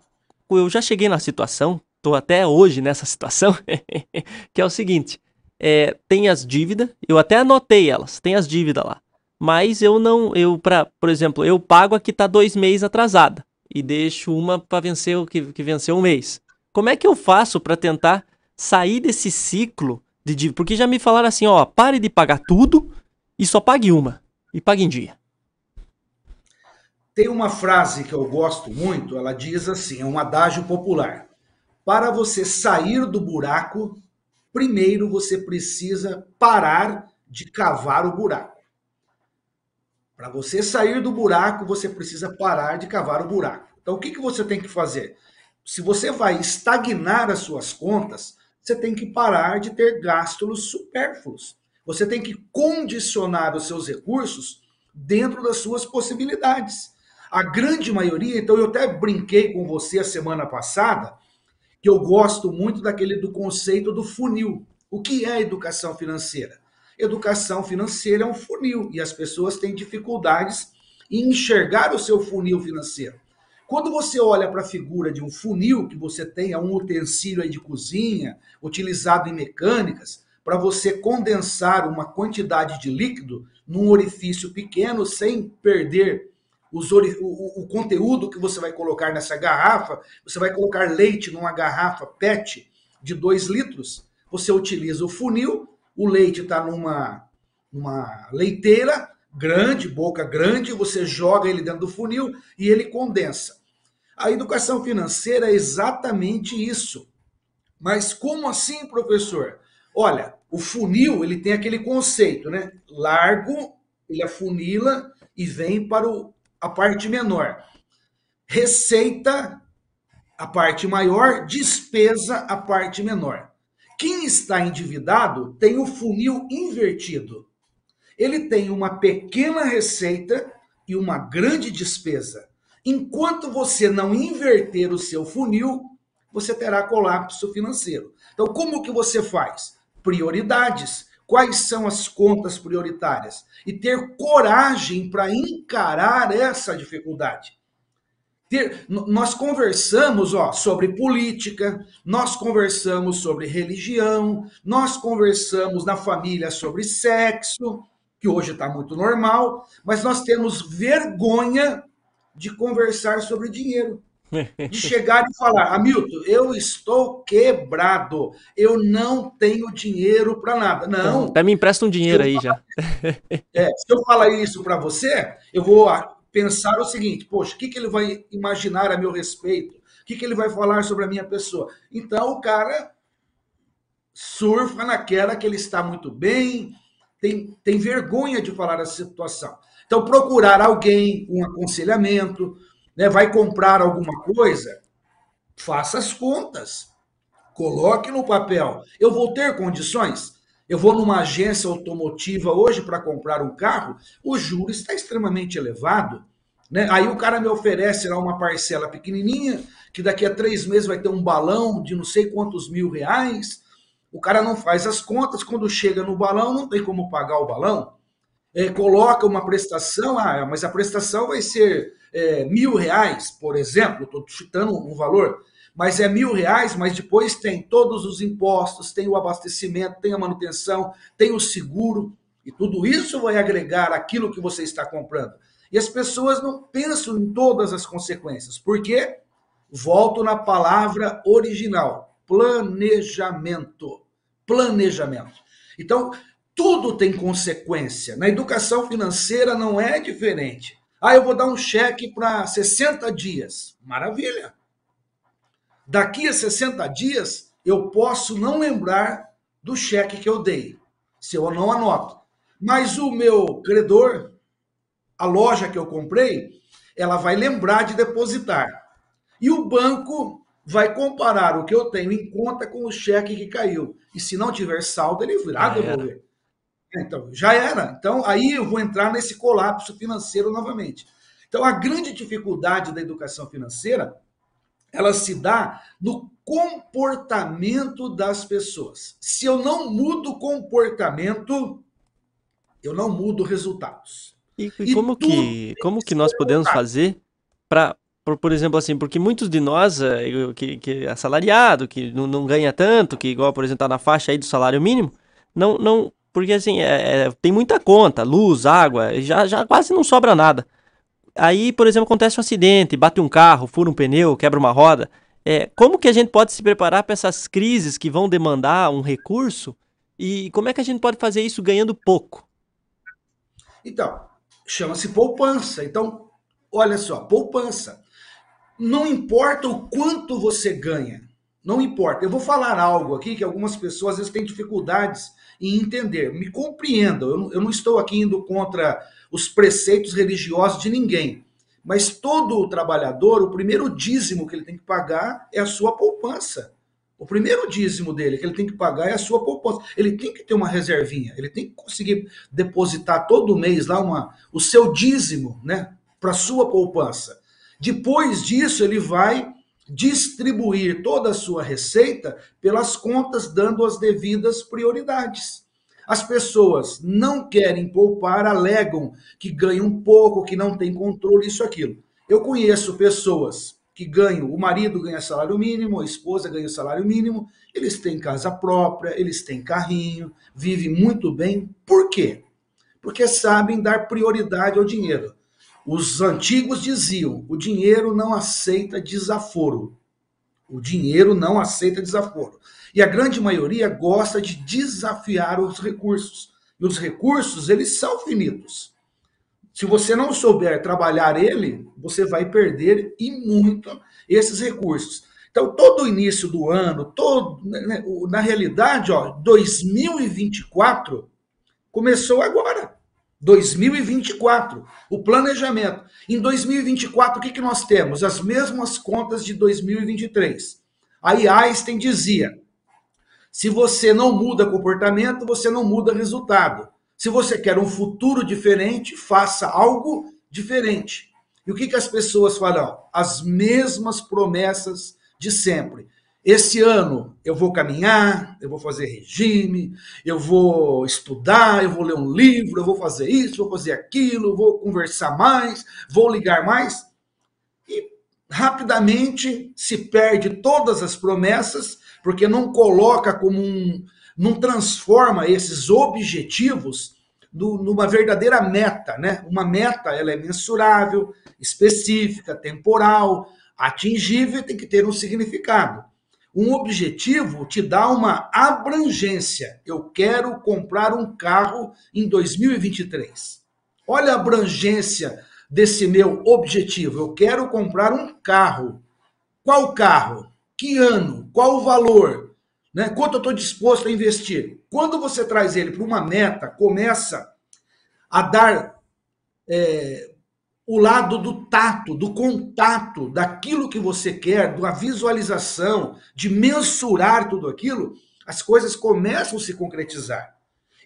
eu já cheguei na situação, tô até hoje nessa situação, que é o seguinte: é, tem as dívidas, eu até anotei elas, tem as dívidas lá. Mas eu não, eu para, por exemplo, eu pago a que tá dois meses atrasada e deixo uma para vencer o que, que venceu um mês. Como é que eu faço para tentar sair desse ciclo de dívida? Porque já me falaram assim, ó, pare de pagar tudo e só pague uma e pague em dia. Tem uma frase que eu gosto muito, ela diz assim, é um adágio popular. Para você sair do buraco, primeiro você precisa parar de cavar o buraco. Para você sair do buraco, você precisa parar de cavar o buraco. Então, o que, que você tem que fazer? Se você vai estagnar as suas contas, você tem que parar de ter gastos supérfluos. Você tem que condicionar os seus recursos dentro das suas possibilidades. A grande maioria, então eu até brinquei com você a semana passada, que eu gosto muito daquele do conceito do funil. O que é educação financeira? Educação financeira é um funil e as pessoas têm dificuldades em enxergar o seu funil financeiro. Quando você olha para a figura de um funil que você tem, é um utensílio de cozinha, utilizado em mecânicas, para você condensar uma quantidade de líquido num orifício pequeno sem perder os, o, o, conteúdo que você vai colocar nessa garrafa, você vai colocar leite numa garrafa PET de 2 litros, você utiliza o funil, o leite está numa, numa leiteira grande, boca grande, você joga ele dentro do funil e ele condensa. A educação financeira é exatamente isso. Mas como assim, professor? Olha, o funil, ele tem aquele conceito, né? Largo, ele afunila e vem para o a parte menor. Receita, a parte maior, despesa, a parte menor. Quem está endividado tem o funil invertido. Ele tem uma pequena receita e uma grande despesa. Enquanto você não inverter o seu funil, você terá colapso financeiro. Então, como que você faz? Prioridades quais são as contas prioritárias e ter coragem para encarar essa dificuldade. Ter, nós conversamos ó, sobre política, nós conversamos sobre religião, nós conversamos na família sobre sexo, que hoje está muito normal, mas nós temos vergonha de conversar sobre dinheiro de chegar e falar, Hamilton, eu estou quebrado, eu não tenho dinheiro para nada. Não. Até me empresta um dinheiro aí falar, já. É, se eu falar isso para você, eu vou pensar o seguinte: poxa, o que, que ele vai imaginar a meu respeito? O que, que ele vai falar sobre a minha pessoa? Então o cara surfa naquela que ele está muito bem, tem, tem vergonha de falar essa situação. Então, procurar alguém, um aconselhamento, né, vai comprar alguma coisa, faça as contas. Coloque no papel. Eu vou ter condições? Eu vou numa agência automotiva hoje para comprar um carro, o juro está extremamente elevado. Né? Aí o cara me oferece lá uma parcela pequenininha, que daqui a três meses vai ter um balão de não sei quantos mil reais. O cara não faz as contas, quando chega no balão, não tem como pagar o balão. É, coloca uma prestação, ah, mas a prestação vai ser é, mil reais, por exemplo, estou chutando um valor, mas é mil reais, mas depois tem todos os impostos, tem o abastecimento, tem a manutenção, tem o seguro, e tudo isso vai agregar aquilo que você está comprando. E as pessoas não pensam em todas as consequências. Por quê? Volto na palavra original: planejamento. Planejamento. Então, tudo tem consequência. Na educação financeira não é diferente. Ah, eu vou dar um cheque para 60 dias. Maravilha. Daqui a 60 dias, eu posso não lembrar do cheque que eu dei, se eu não anoto. Mas o meu credor, a loja que eu comprei, ela vai lembrar de depositar. E o banco vai comparar o que eu tenho em conta com o cheque que caiu. E se não tiver saldo, ele virá devolver. Então, já era. Então, aí eu vou entrar nesse colapso financeiro novamente. Então, a grande dificuldade da educação financeira, ela se dá no comportamento das pessoas. Se eu não mudo o comportamento, eu não mudo resultados. E, e como que como que nós podemos fazer para por, por, exemplo, assim, porque muitos de nós eh, que, que é assalariado, que não, não ganha tanto, que igual, por exemplo, tá na faixa aí do salário mínimo, não, não, porque assim, é, é, tem muita conta, luz, água, já, já quase não sobra nada. Aí, por exemplo, acontece um acidente, bate um carro, fura um pneu, quebra uma roda. É, como que a gente pode se preparar para essas crises que vão demandar um recurso? E como é que a gente pode fazer isso ganhando pouco? Então, chama-se poupança. Então, olha só, poupança. Não importa o quanto você ganha, não importa. Eu vou falar algo aqui que algumas pessoas às vezes têm dificuldades em entender. Me compreendam, eu não, eu não estou aqui indo contra os preceitos religiosos de ninguém. Mas todo trabalhador, o primeiro dízimo que ele tem que pagar é a sua poupança. O primeiro dízimo dele que ele tem que pagar é a sua poupança. Ele tem que ter uma reservinha, ele tem que conseguir depositar todo mês lá uma, o seu dízimo, né, para sua poupança. Depois disso, ele vai distribuir toda a sua receita pelas contas, dando as devidas prioridades. As pessoas não querem poupar, alegam que ganham pouco, que não tem controle, isso, aquilo. Eu conheço pessoas que ganham, o marido ganha salário mínimo, a esposa ganha salário mínimo, eles têm casa própria, eles têm carrinho, vivem muito bem. Por quê? Porque sabem dar prioridade ao dinheiro. Os antigos diziam: o dinheiro não aceita desaforo. O dinheiro não aceita desaforo. E a grande maioria gosta de desafiar os recursos. E os recursos, eles são finitos. Se você não souber trabalhar ele, você vai perder e muito esses recursos. Então, todo início do ano, todo, né, né na realidade, ó, 2024 começou agora. 2024, o planejamento. Em 2024, o que, que nós temos? As mesmas contas de 2023. Aí Einstein dizia: se você não muda comportamento, você não muda resultado. Se você quer um futuro diferente, faça algo diferente. E o que, que as pessoas falam? As mesmas promessas de sempre. Esse ano eu vou caminhar, eu vou fazer regime, eu vou estudar, eu vou ler um livro, eu vou fazer isso, vou fazer aquilo, vou conversar mais, vou ligar mais. E rapidamente se perde todas as promessas, porque não coloca como um, não transforma esses objetivos numa verdadeira meta, né? Uma meta, ela é mensurável, específica, temporal, atingível, tem que ter um significado. Um objetivo te dá uma abrangência. Eu quero comprar um carro em 2023. Olha a abrangência desse meu objetivo. Eu quero comprar um carro. Qual carro? Que ano? Qual o valor? Né? Quanto eu estou disposto a investir? Quando você traz ele para uma meta, começa a dar é, o lado do tato, do contato, daquilo que você quer, da visualização, de mensurar tudo aquilo, as coisas começam a se concretizar.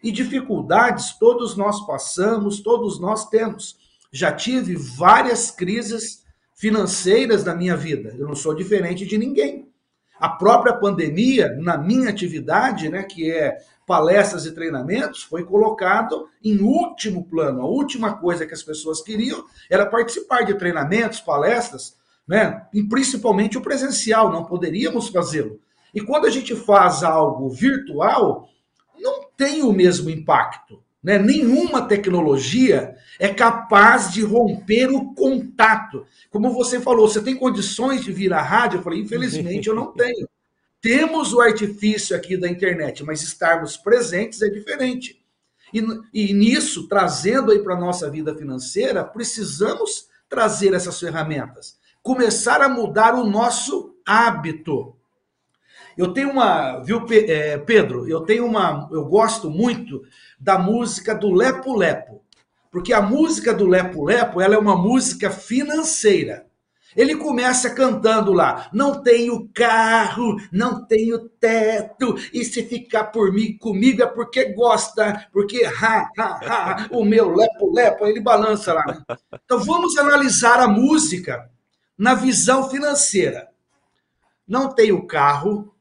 E dificuldades todos nós passamos, todos nós temos. Já tive várias crises financeiras na minha vida. Eu não sou diferente de ninguém. A própria pandemia, na minha atividade, né, que é palestras e treinamentos, foi colocado em último plano. A última coisa que as pessoas queriam era participar de treinamentos, palestras, né, e principalmente o presencial, não poderíamos fazê-lo. E quando a gente faz algo virtual, não tem o mesmo impacto. Né? Nenhuma tecnologia é capaz de romper o contato. Como você falou, você tem condições de vir à rádio? Eu falei, infelizmente eu não tenho. Temos o artifício aqui da internet, mas estarmos presentes é diferente. E, e nisso, trazendo aí para a nossa vida financeira, precisamos trazer essas ferramentas. Começar a mudar o nosso hábito. Eu tenho uma, viu, é, Pedro? Eu tenho uma, eu gosto muito da música do Lepo Lepo, porque a música do Lepo Lepo, ela é uma música financeira. Ele começa cantando lá: não tenho carro, não tenho teto, e se ficar por mim comigo é porque gosta, porque ha, ha, ha, o meu lepo lepo, ele balança lá. Né? Então vamos analisar a música na visão financeira. Não tenho carro,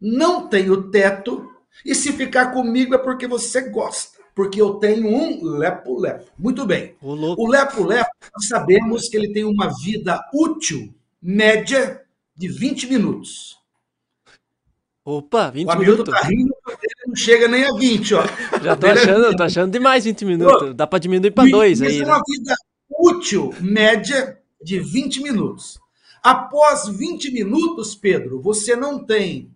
não tenho teto, e se ficar comigo é porque você gosta, porque eu tenho um lepo-lepo. Muito bem. O lepo-lepo, nós sabemos que ele tem uma vida útil média de 20 minutos. Opa, 20 o minutos. Tá rindo, ele não chega nem a 20, ó. Já tô achando, tô achando demais 20 minutos. Dá para diminuir para 2 aí. É uma né? vida útil média de 20 minutos. Após 20 minutos, Pedro, você não tem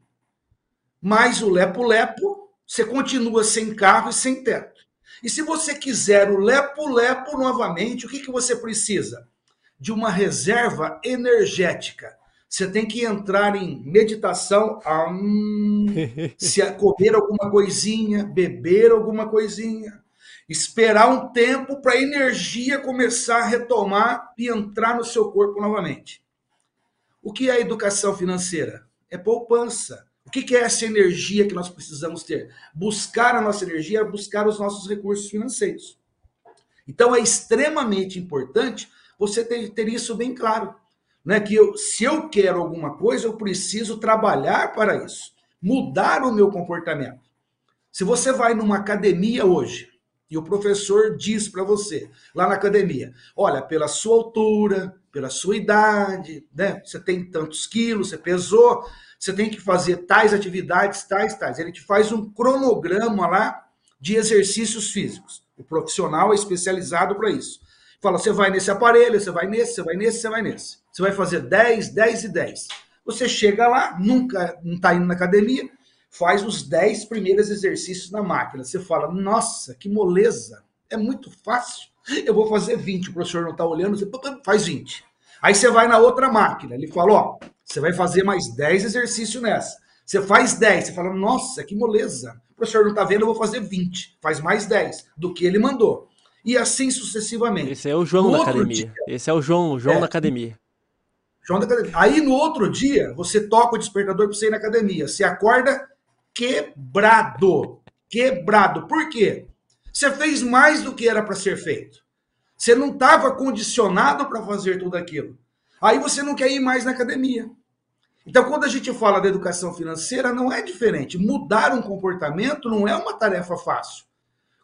mais o lepo-lepo, você continua sem carro e sem teto. E se você quiser o lepo-lepo novamente, o que, que você precisa? De uma reserva energética. Você tem que entrar em meditação, hum, se comer alguma coisinha, beber alguma coisinha, esperar um tempo para a energia começar a retomar e entrar no seu corpo novamente. O que é educação financeira? É poupança. O que é essa energia que nós precisamos ter? Buscar a nossa energia, buscar os nossos recursos financeiros. Então é extremamente importante você ter, ter isso bem claro. Né? Que eu, se eu quero alguma coisa, eu preciso trabalhar para isso, mudar o meu comportamento. Se você vai numa academia hoje e o professor diz para você, lá na academia, olha, pela sua altura, pela sua idade, né? Você tem tantos quilos, você pesou, você tem que fazer tais atividades, tais, tais. Ele te faz um cronograma lá de exercícios físicos. O profissional é especializado para isso. Fala, você vai nesse aparelho, você vai nesse, você vai nesse, você vai nesse. Você vai fazer 10, 10 e 10. Você chega lá, nunca não está indo na academia, faz os 10 primeiros exercícios na máquina. Você fala, nossa, que moleza, é muito fácil eu vou fazer 20. O professor não está olhando, você faz 20. Aí você vai na outra máquina, ele fala, ó, você vai fazer mais 10 exercícios nessa. Você faz 10, você fala, nossa, que moleza. O professor não está vendo, eu vou fazer 20. Faz mais 10 do que ele mandou. E assim sucessivamente. Esse é o João no da academia. Dia, Esse é o João, João é, da academia. João da academia. Aí no outro dia, você toca o despertador para você ir na academia. Você acorda quebrado. Quebrado. Por quê? Você fez mais do que era para ser feito. Você não estava condicionado para fazer tudo aquilo. Aí você não quer ir mais na academia. Então, quando a gente fala da educação financeira, não é diferente. Mudar um comportamento não é uma tarefa fácil.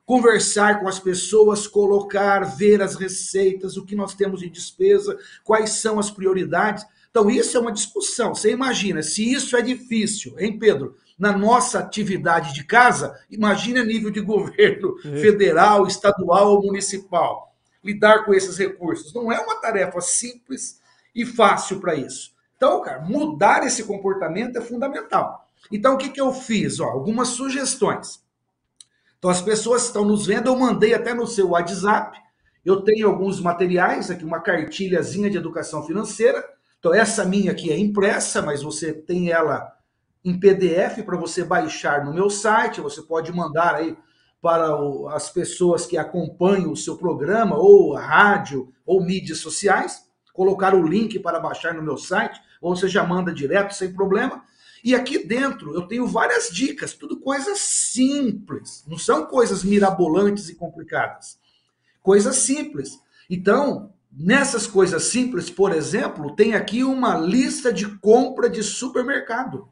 Conversar com as pessoas, colocar, ver as receitas, o que nós temos de despesa, quais são as prioridades. Então, isso é uma discussão. Você imagina, se isso é difícil, hein, Pedro? Na nossa atividade de casa, imagine a nível de governo é. federal, estadual ou municipal. Lidar com esses recursos não é uma tarefa simples e fácil para isso. Então, cara, mudar esse comportamento é fundamental. Então, o que, que eu fiz? Ó, algumas sugestões. Então, as pessoas estão nos vendo, eu mandei até no seu WhatsApp. Eu tenho alguns materiais aqui, uma cartilhazinha de educação financeira. Então, essa minha aqui é impressa, mas você tem ela em PDF para você baixar no meu site. Você pode mandar aí para as pessoas que acompanham o seu programa, ou rádio, ou mídias sociais. Colocar o link para baixar no meu site, ou você já manda direto sem problema. E aqui dentro eu tenho várias dicas, tudo coisas simples, não são coisas mirabolantes e complicadas. Coisas simples. Então, nessas coisas simples, por exemplo, tem aqui uma lista de compra de supermercado.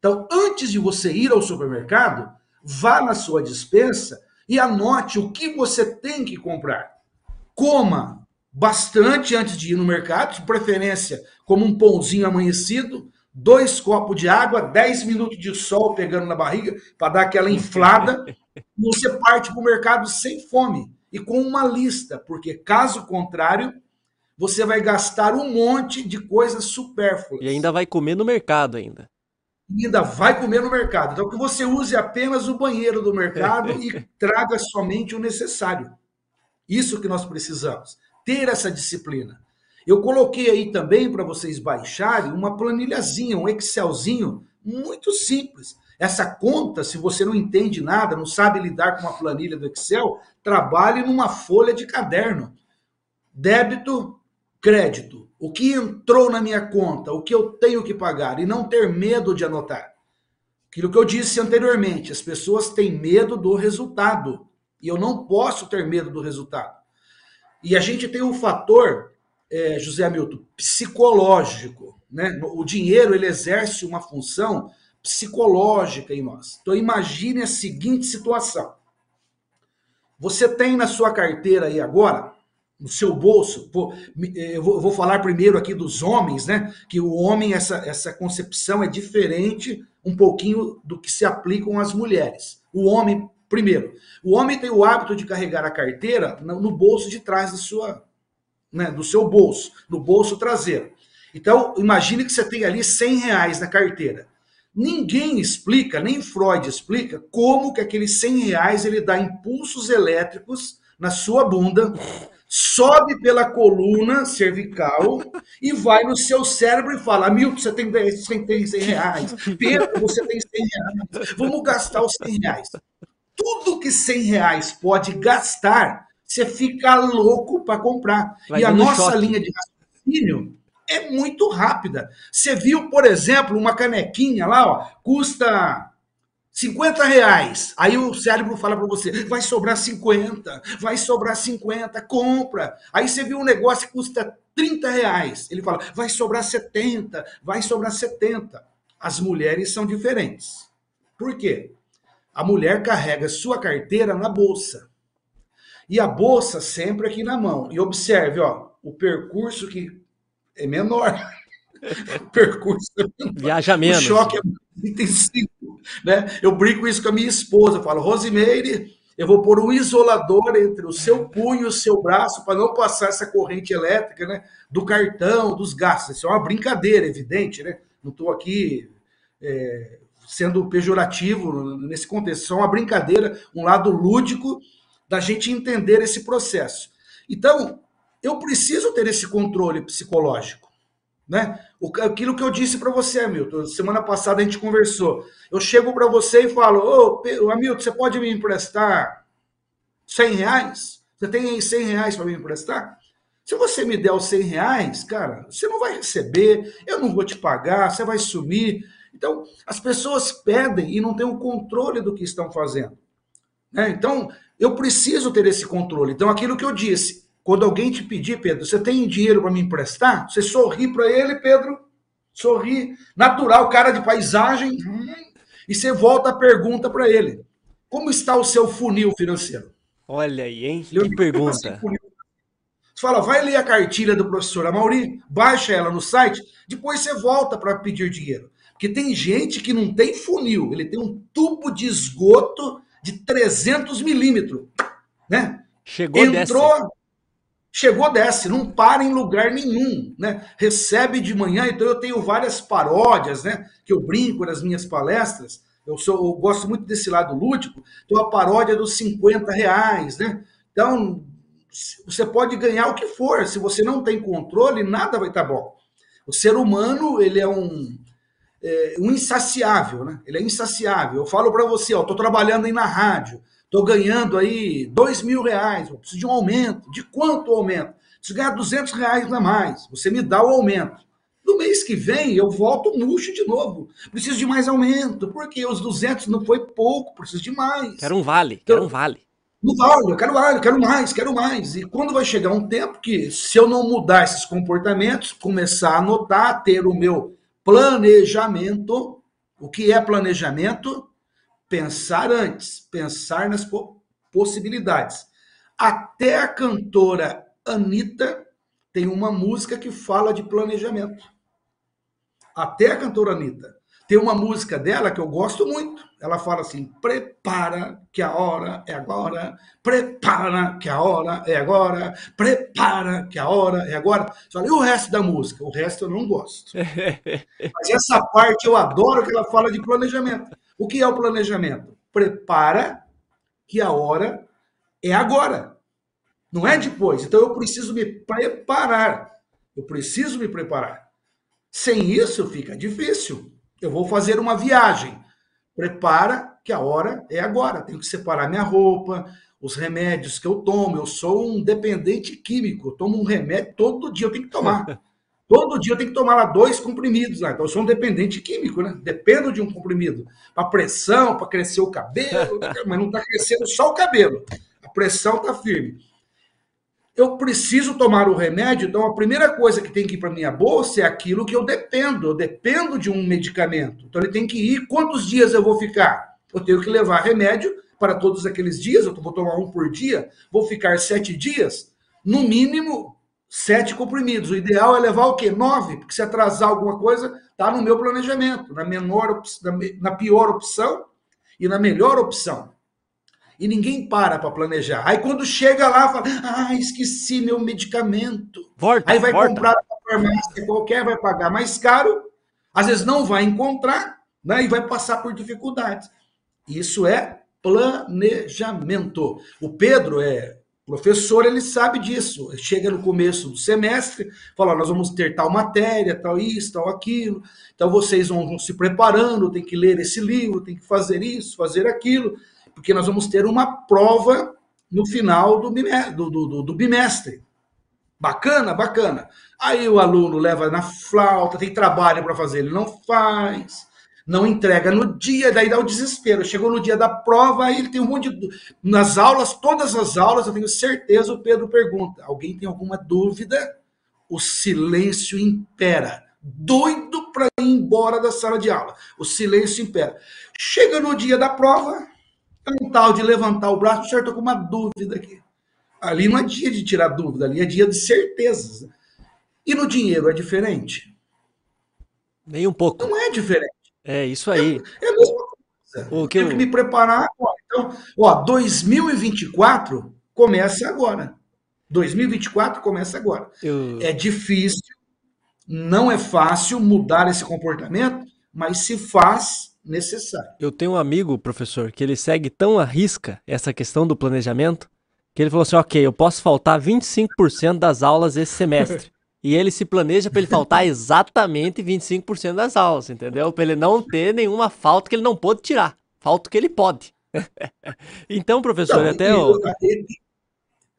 Então, antes de você ir ao supermercado, vá na sua dispensa e anote o que você tem que comprar. Coma bastante antes de ir no mercado, de preferência como um pãozinho amanhecido, dois copos de água, dez minutos de sol pegando na barriga para dar aquela inflada, e você parte para o mercado sem fome e com uma lista, porque caso contrário, você vai gastar um monte de coisas supérfluas. E ainda vai comer no mercado ainda ainda vai comer no mercado. Então, que você use apenas o banheiro do mercado e traga somente o necessário. Isso que nós precisamos. Ter essa disciplina. Eu coloquei aí também para vocês baixarem uma planilhazinha, um Excelzinho Muito simples. Essa conta, se você não entende nada, não sabe lidar com uma planilha do Excel, trabalhe numa folha de caderno. Débito, crédito. O que entrou na minha conta, o que eu tenho que pagar e não ter medo de anotar. Aquilo que eu disse anteriormente, as pessoas têm medo do resultado e eu não posso ter medo do resultado. E a gente tem um fator, é, José Hamilton, psicológico. Né? O dinheiro ele exerce uma função psicológica em nós. Então imagine a seguinte situação. Você tem na sua carteira aí agora, no seu bolso, vou, eh, eu vou falar primeiro aqui dos homens, né? Que o homem, essa, essa concepção é diferente um pouquinho do que se aplicam às mulheres. O homem, primeiro, o homem tem o hábito de carregar a carteira no bolso de trás da sua, né, do seu bolso, no bolso traseiro. Então, imagine que você tem ali 100 reais na carteira. Ninguém explica, nem Freud explica, como que aqueles 100 reais ele dá impulsos elétricos na sua bunda, sobe pela coluna cervical e vai no seu cérebro e fala: Milton, você tem, você tem 100 reais. Pedro, você tem 100 reais. Vamos gastar os 100 reais. Tudo que 100 reais pode gastar, você fica louco para comprar. Vai e a nossa choque. linha de raciocínio é muito rápida. Você viu, por exemplo, uma canequinha lá, ó, custa 50 reais. Aí o cérebro fala para você, vai sobrar 50, vai sobrar 50, compra. Aí você viu um negócio que custa 30 reais. Ele fala, vai sobrar 70, vai sobrar 70. As mulheres são diferentes. Por quê? A mulher carrega sua carteira na bolsa. E a bolsa sempre aqui na mão. E observe, ó, o percurso que é menor. o percurso é menor. Viaja menos. O choque é muito intensivo. Né? Eu brinco isso com a minha esposa. Eu falo, Rosimeire, eu vou pôr um isolador entre o seu punho e o seu braço para não passar essa corrente elétrica né? do cartão, dos gastos. Isso é uma brincadeira, evidente. Né? Não estou aqui é, sendo pejorativo nesse contexto. Isso é uma brincadeira, um lado lúdico da gente entender esse processo. Então, eu preciso ter esse controle psicológico. Né? Aquilo que eu disse para você, Hamilton, semana passada a gente conversou. Eu chego para você e falo: Ô, Hamilton, você pode me emprestar 100 reais? Você tem 100 reais para me emprestar? Se você me der os 100 reais, cara, você não vai receber, eu não vou te pagar, você vai sumir. Então, as pessoas pedem e não têm o controle do que estão fazendo. Né? Então, eu preciso ter esse controle. Então, aquilo que eu disse, quando alguém te pedir, Pedro, você tem dinheiro para me emprestar? Você sorri para ele, Pedro, sorri, natural, cara de paisagem, e você volta a pergunta para ele: como está o seu funil financeiro? Olha aí, hein? Que pergunta. Você fala, vai ler a cartilha do professor Amauri, baixa ela no site, depois você volta para pedir dinheiro. Porque tem gente que não tem funil, ele tem um tubo de esgoto de 300 milímetros, né? Chegou Entrou. Chegou, desce, não para em lugar nenhum, né? Recebe de manhã, então eu tenho várias paródias, né? Que eu brinco nas minhas palestras. Eu, sou, eu gosto muito desse lado lúdico. Então a paródia dos 50 reais, né? Então você pode ganhar o que for. Se você não tem controle, nada vai estar tá bom. O ser humano, ele é um, é, um insaciável, né? Ele é insaciável. Eu falo para você, ó, tô trabalhando aí na rádio. Estou ganhando aí dois mil reais, eu preciso de um aumento. De quanto aumento? Preciso ganhar 200 reais a mais. Você me dá o aumento. No mês que vem, eu volto murcho de novo. Preciso de mais aumento, porque os 200 não foi pouco, preciso de mais. Quero um vale, então, quero um vale. Não vale, eu quero vale, quero mais, quero mais. E quando vai chegar um tempo que, se eu não mudar esses comportamentos, começar a notar, ter o meu planejamento, o que é planejamento? Pensar antes, pensar nas possibilidades. Até a cantora Anitta tem uma música que fala de planejamento. Até a cantora Anitta. Tem uma música dela que eu gosto muito. Ela fala assim: prepara que a hora é agora, prepara que a hora é agora, prepara que a hora é agora. Só e o resto da música? O resto eu não gosto. Mas essa parte eu adoro que ela fala de planejamento. O que é o planejamento? Prepara que a hora é agora. Não é depois. Então eu preciso me preparar. Eu preciso me preparar. Sem isso fica difícil. Eu vou fazer uma viagem. Prepara que a hora é agora. Tenho que separar minha roupa, os remédios que eu tomo. Eu sou um dependente químico. Eu tomo um remédio todo dia, eu tenho que tomar. Todo dia eu tenho que tomar lá dois comprimidos lá. Então eu sou um dependente químico, né? Dependo de um comprimido. Para pressão, para crescer o cabelo, mas não está crescendo só o cabelo. A pressão está firme. Eu preciso tomar o remédio, então a primeira coisa que tem que ir para minha bolsa é aquilo que eu dependo. Eu dependo de um medicamento. Então ele tem que ir. Quantos dias eu vou ficar? Eu tenho que levar remédio para todos aqueles dias. Eu vou tomar um por dia. Vou ficar sete dias. No mínimo, sete comprimidos. O ideal é levar o quê? Nove, porque se atrasar alguma coisa, tá no meu planejamento, na menor, na pior opção e na melhor opção. E ninguém para para planejar. Aí quando chega lá, fala: "Ah, esqueci meu medicamento". Volta, Aí vai volta. comprar na farmácia qualquer, vai pagar mais caro, às vezes não vai encontrar, né? E vai passar por dificuldades. Isso é planejamento. O Pedro é professor, ele sabe disso. Chega no começo do semestre, fala: nós vamos ter tal matéria, tal isso, tal aquilo. Então vocês vão, vão se preparando, tem que ler esse livro, tem que fazer isso, fazer aquilo, porque nós vamos ter uma prova no final do, do, do, do bimestre. Bacana, bacana. Aí o aluno leva na flauta, tem trabalho para fazer, ele não faz não entrega no dia, daí dá o desespero. Chegou no dia da prova, aí ele tem um monte de. Nas aulas, todas as aulas, eu tenho certeza, o Pedro pergunta: alguém tem alguma dúvida? O silêncio impera. Doido para ir embora da sala de aula. O silêncio impera. Chega no dia da prova, é um tal de levantar o braço, certo, com uma dúvida aqui. Ali não é dia de tirar dúvida, ali é dia de certezas. E no dinheiro é diferente? Nem um pouco. Não é diferente. É isso aí. É, a mesma coisa. O que eu tenho que me preparar agora. Então, ó, 2024 começa agora. 2024 começa agora. Eu... É difícil, não é fácil mudar esse comportamento, mas se faz necessário. Eu tenho um amigo, professor, que ele segue tão à risca essa questão do planejamento, que ele falou assim: ok, eu posso faltar 25% das aulas esse semestre. E ele se planeja para ele faltar exatamente 25% das aulas, entendeu? Para ele não ter nenhuma falta que ele não pode tirar. Falta que ele pode. então, professor, não, até o...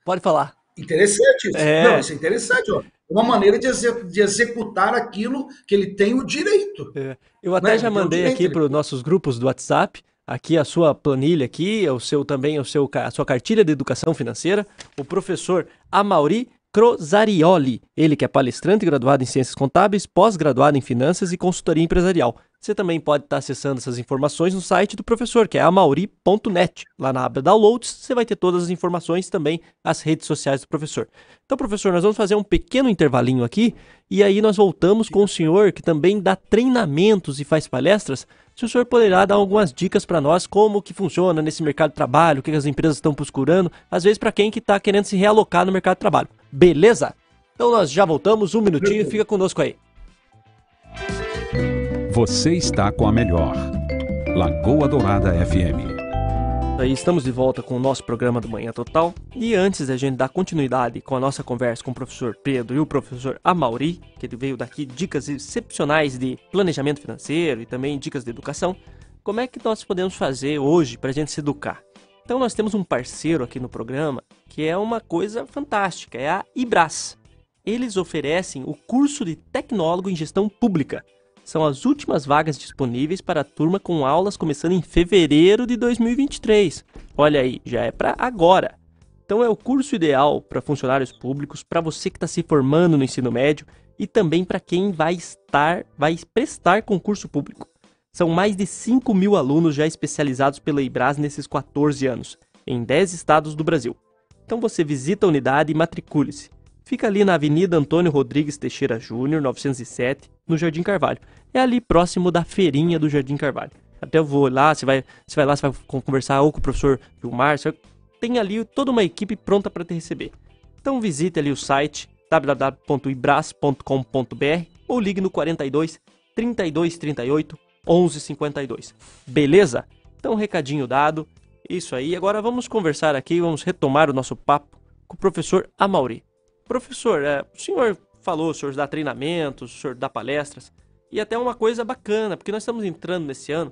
Pode falar. Interessante isso. É... Não, isso é interessante, ó. Uma maneira de, de executar aquilo que ele tem o direito. É. Eu até né? já mandei aqui para os nossos grupos do WhatsApp aqui a sua planilha aqui, o seu também o seu a sua cartilha de educação financeira. O professor Amauri Crosarioli, ele que é palestrante graduado em Ciências Contábeis, pós-graduado em Finanças e Consultoria Empresarial. Você também pode estar acessando essas informações no site do professor, que é amauri.net. Lá na aba Downloads, você vai ter todas as informações também as redes sociais do professor. Então, professor, nós vamos fazer um pequeno intervalinho aqui e aí nós voltamos com o senhor que também dá treinamentos e faz palestras. Se o senhor poderá dar algumas dicas para nós como que funciona nesse mercado de trabalho, o que as empresas estão procurando, às vezes para quem que está querendo se realocar no mercado de trabalho. Beleza? Então nós já voltamos, um minutinho, fica conosco aí. Você está com a melhor. Lagoa Dourada FM. Aí estamos de volta com o nosso programa do Manhã Total. E antes da gente dar continuidade com a nossa conversa com o professor Pedro e o professor Amauri, que ele veio daqui dicas excepcionais de planejamento financeiro e também dicas de educação, como é que nós podemos fazer hoje para a gente se educar? Então nós temos um parceiro aqui no programa que é uma coisa fantástica, é a Ibras. Eles oferecem o curso de tecnólogo em gestão pública. São as últimas vagas disponíveis para a turma com aulas começando em fevereiro de 2023. Olha aí, já é para agora. Então é o curso ideal para funcionários públicos, para você que está se formando no ensino médio e também para quem vai estar, vai prestar concurso público. São mais de 5 mil alunos já especializados pela IBRAS nesses 14 anos, em 10 estados do Brasil. Então você visita a unidade e matricule-se. Fica ali na Avenida Antônio Rodrigues Teixeira Júnior, 907, no Jardim Carvalho. É ali próximo da feirinha do Jardim Carvalho. Até eu vou lá, você vai, você vai lá, você vai conversar ou com o professor Vilmar, você tem ali toda uma equipe pronta para te receber. Então visite ali o site www.ibras.com.br ou ligue no 42 32 38 1152. Beleza? Então, recadinho dado. Isso aí. Agora vamos conversar aqui, vamos retomar o nosso papo com o professor Amauri. Professor, é, o senhor falou, o senhor dá treinamentos, o senhor dá palestras. E até uma coisa bacana, porque nós estamos entrando nesse ano.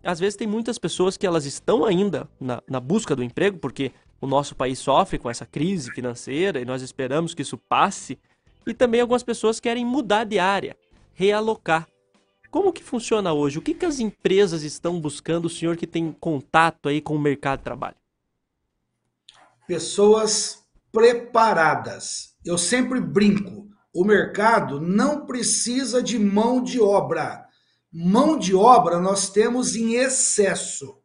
Às vezes tem muitas pessoas que elas estão ainda na, na busca do emprego, porque o nosso país sofre com essa crise financeira e nós esperamos que isso passe. E também algumas pessoas querem mudar de área, realocar. Como que funciona hoje? O que, que as empresas estão buscando, o senhor que tem contato aí com o mercado de trabalho? Pessoas preparadas. Eu sempre brinco, o mercado não precisa de mão de obra. Mão de obra nós temos em excesso.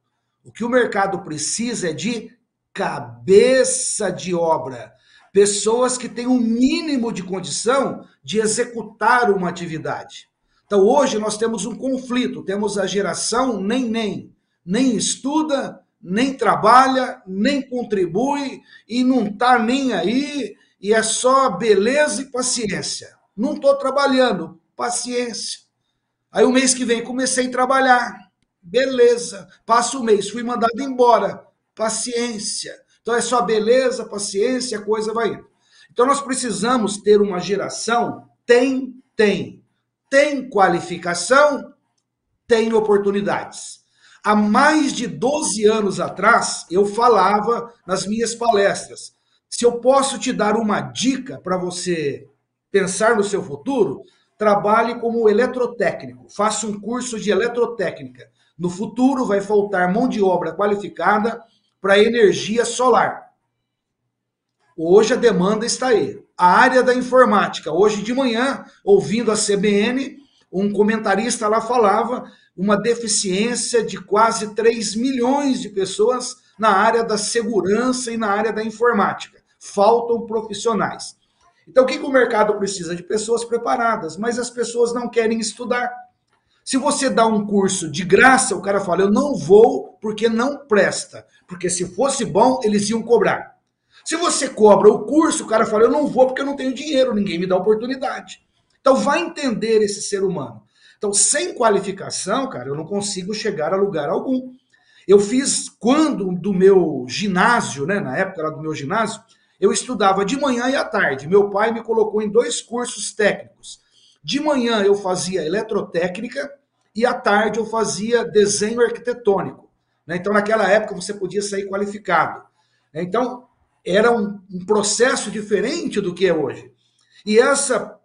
O que o mercado precisa é de cabeça de obra. Pessoas que têm o um mínimo de condição de executar uma atividade. Então, hoje nós temos um conflito, temos a geração nem nem, nem estuda, nem trabalha, nem contribui e não está nem aí, e é só beleza e paciência. Não estou trabalhando, paciência. Aí o mês que vem comecei a trabalhar, beleza. Passa o mês, fui mandado embora, paciência. Então é só beleza, paciência, a coisa vai indo. Então nós precisamos ter uma geração tem, tem tem qualificação, tem oportunidades. Há mais de 12 anos atrás, eu falava nas minhas palestras: se eu posso te dar uma dica para você pensar no seu futuro, trabalhe como eletrotécnico, faça um curso de eletrotécnica. No futuro vai faltar mão de obra qualificada para energia solar. Hoje a demanda está aí a área da informática. Hoje de manhã, ouvindo a CBN, um comentarista lá falava uma deficiência de quase 3 milhões de pessoas na área da segurança e na área da informática. Faltam profissionais. Então, o que, que o mercado precisa? De pessoas preparadas, mas as pessoas não querem estudar. Se você dá um curso de graça, o cara fala: Eu não vou porque não presta. Porque se fosse bom, eles iam cobrar. Se você cobra o curso, o cara fala, eu não vou porque eu não tenho dinheiro, ninguém me dá oportunidade. Então vai entender esse ser humano. Então, sem qualificação, cara, eu não consigo chegar a lugar algum. Eu fiz quando do meu ginásio, né, na época lá do meu ginásio, eu estudava de manhã e à tarde. Meu pai me colocou em dois cursos técnicos. De manhã eu fazia eletrotécnica e à tarde eu fazia desenho arquitetônico. Né? Então, naquela época, você podia sair qualificado. Então, era um, um processo diferente do que é hoje. E essa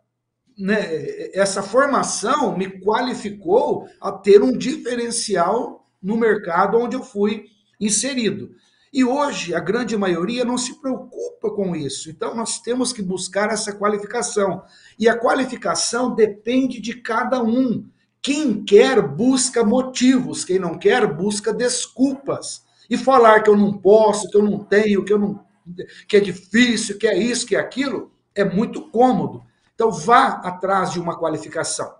né, essa formação me qualificou a ter um diferencial no mercado onde eu fui inserido. E hoje a grande maioria não se preocupa com isso. Então nós temos que buscar essa qualificação. E a qualificação depende de cada um. Quem quer busca motivos, quem não quer busca desculpas. E falar que eu não posso, que eu não tenho, que eu não que é difícil, que é isso, que é aquilo, é muito cômodo. Então vá atrás de uma qualificação,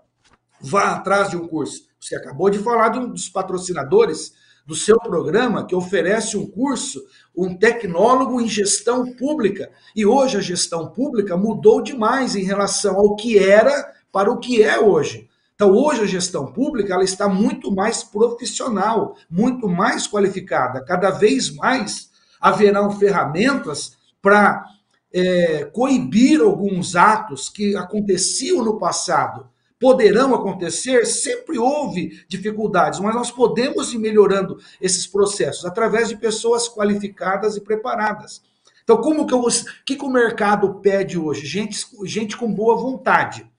vá atrás de um curso. Você acabou de falar de um dos patrocinadores do seu programa que oferece um curso, um tecnólogo em gestão pública. E hoje a gestão pública mudou demais em relação ao que era para o que é hoje. Então, hoje a gestão pública ela está muito mais profissional, muito mais qualificada. Cada vez mais haverão ferramentas para é, coibir alguns atos que aconteciam no passado. Poderão acontecer, sempre houve dificuldades, mas nós podemos ir melhorando esses processos através de pessoas qualificadas e preparadas. Então, como que, eu, que, que o mercado pede hoje? Gente, gente com boa vontade.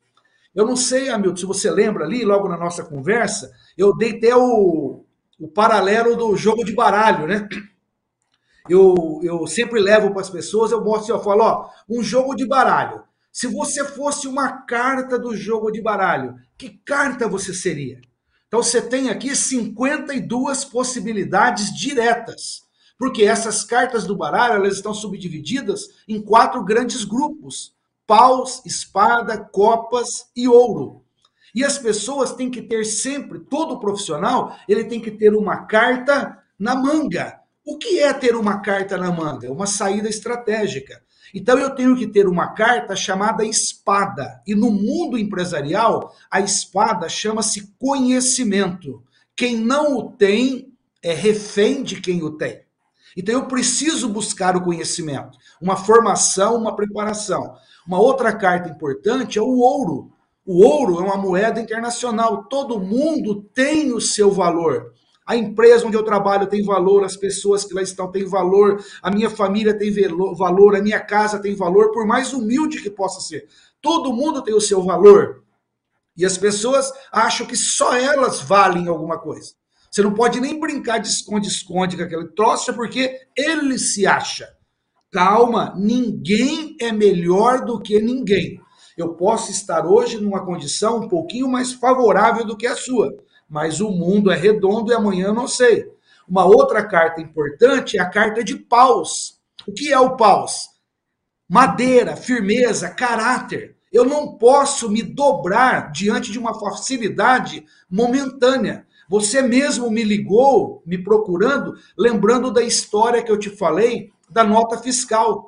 Eu não sei, Hamilton, se você lembra ali, logo na nossa conversa, eu dei até o, o paralelo do jogo de baralho, né? Eu, eu sempre levo para as pessoas, eu mostro, eu falo, ó, um jogo de baralho. Se você fosse uma carta do jogo de baralho, que carta você seria? Então você tem aqui 52 possibilidades diretas, porque essas cartas do baralho elas estão subdivididas em quatro grandes grupos: paus, espada, copas e ouro. E as pessoas têm que ter sempre, todo profissional, ele tem que ter uma carta na manga. O que é ter uma carta na manga? É uma saída estratégica. Então eu tenho que ter uma carta chamada espada. E no mundo empresarial, a espada chama-se conhecimento. Quem não o tem é refém de quem o tem. Então eu preciso buscar o conhecimento, uma formação, uma preparação. Uma outra carta importante é o ouro. O ouro é uma moeda internacional, todo mundo tem o seu valor. A empresa onde eu trabalho tem valor, as pessoas que lá estão têm valor, a minha família tem valor, a minha casa tem valor, por mais humilde que possa ser. Todo mundo tem o seu valor. E as pessoas acham que só elas valem alguma coisa. Você não pode nem brincar de esconde-esconde com aquele troço, porque ele se acha. Calma, ninguém é melhor do que ninguém. Eu posso estar hoje numa condição um pouquinho mais favorável do que a sua, mas o mundo é redondo e amanhã não sei. Uma outra carta importante é a carta de paus. O que é o paus? Madeira, firmeza, caráter. Eu não posso me dobrar diante de uma facilidade momentânea. Você mesmo me ligou, me procurando, lembrando da história que eu te falei da nota fiscal.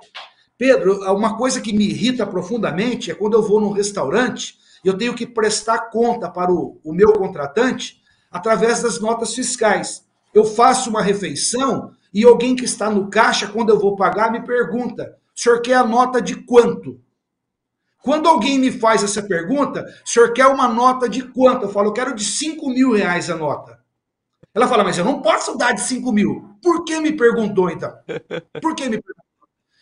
Pedro, uma coisa que me irrita profundamente é quando eu vou num restaurante e eu tenho que prestar conta para o, o meu contratante através das notas fiscais. Eu faço uma refeição e alguém que está no caixa, quando eu vou pagar, me pergunta: o senhor quer a nota de quanto? Quando alguém me faz essa pergunta, o senhor quer uma nota de quanto? Eu falo, eu quero de 5 mil reais a nota. Ela fala, mas eu não posso dar de 5 mil. Por que me perguntou, então? Por que me perguntou?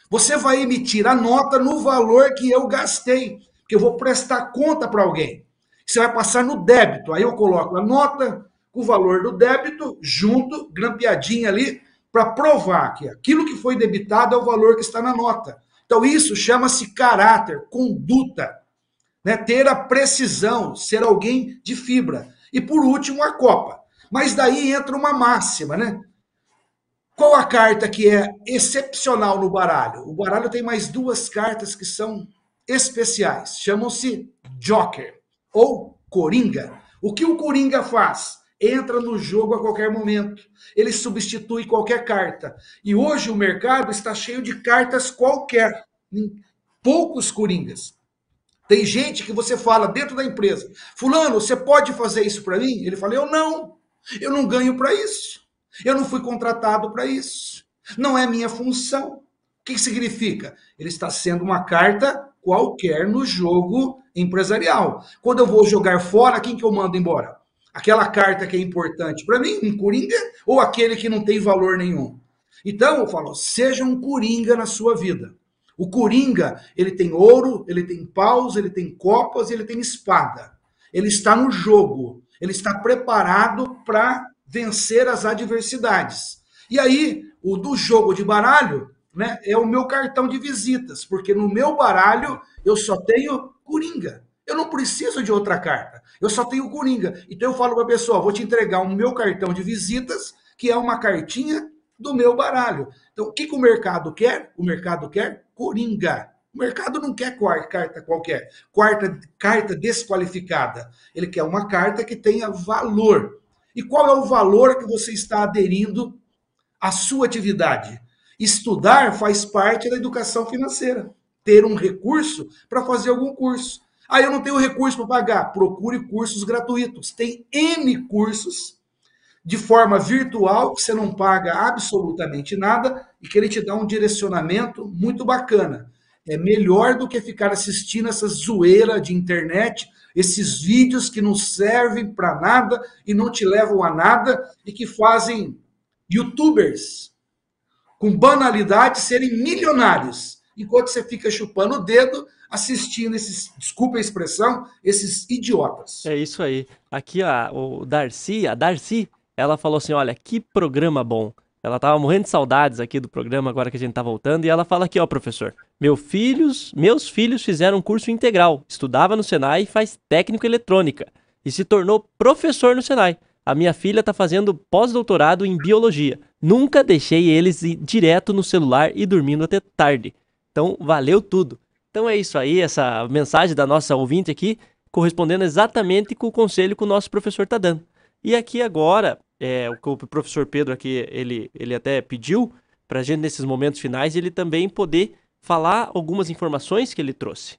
Você vai emitir a nota no valor que eu gastei, que eu vou prestar conta para alguém. Você vai passar no débito. Aí eu coloco a nota com o valor do débito junto, grampeadinha ali, para provar que aquilo que foi debitado é o valor que está na nota. Então, isso chama-se caráter, conduta, né? ter a precisão, ser alguém de fibra. E por último, a Copa. Mas daí entra uma máxima, né? Qual a carta que é excepcional no baralho? O baralho tem mais duas cartas que são especiais. Chamam-se Joker ou Coringa. O que o Coringa faz? entra no jogo a qualquer momento. Ele substitui qualquer carta. E hoje o mercado está cheio de cartas qualquer. Poucos coringas. Tem gente que você fala dentro da empresa: Fulano, você pode fazer isso para mim? Ele fala: Eu não. Eu não ganho para isso. Eu não fui contratado para isso. Não é minha função. O que significa? Ele está sendo uma carta qualquer no jogo empresarial. Quando eu vou jogar fora, quem que eu mando embora? aquela carta que é importante para mim, um coringa, ou aquele que não tem valor nenhum. Então, eu falo, seja um coringa na sua vida. O coringa, ele tem ouro, ele tem paus, ele tem copas, ele tem espada. Ele está no jogo, ele está preparado para vencer as adversidades. E aí, o do jogo de baralho, né, é o meu cartão de visitas, porque no meu baralho eu só tenho coringa. Eu não preciso de outra carta. Eu só tenho Coringa. Então eu falo para a pessoa: vou te entregar o meu cartão de visitas, que é uma cartinha do meu baralho. Então, o que, que o mercado quer? O mercado quer Coringa. O mercado não quer carta qualquer, quarta, carta desqualificada. Ele quer uma carta que tenha valor. E qual é o valor que você está aderindo à sua atividade? Estudar faz parte da educação financeira. Ter um recurso para fazer algum curso. Aí eu não tenho recurso para pagar. Procure cursos gratuitos. Tem N cursos de forma virtual que você não paga absolutamente nada e que ele te dá um direcionamento muito bacana. É melhor do que ficar assistindo essa zoeira de internet, esses vídeos que não servem para nada e não te levam a nada e que fazem youtubers com banalidade serem milionários, enquanto você fica chupando o dedo assistindo esses, desculpa a expressão, esses idiotas. É isso aí. Aqui a, o Darcy, a Darcy, ela falou assim: olha, que programa bom. Ela tava morrendo de saudades aqui do programa agora que a gente tá voltando e ela fala aqui, ó, professor. Meu filhos, meus filhos fizeram um curso integral, estudava no Senai e faz técnico eletrônica e se tornou professor no Senai. A minha filha tá fazendo pós-doutorado em biologia. Nunca deixei eles ir direto no celular e dormindo até tarde. Então, valeu tudo. Então é isso aí, essa mensagem da nossa ouvinte aqui, correspondendo exatamente com o conselho que o nosso professor está dando. E aqui agora, é, o que o professor Pedro aqui, ele, ele até pediu para a gente nesses momentos finais, ele também poder falar algumas informações que ele trouxe.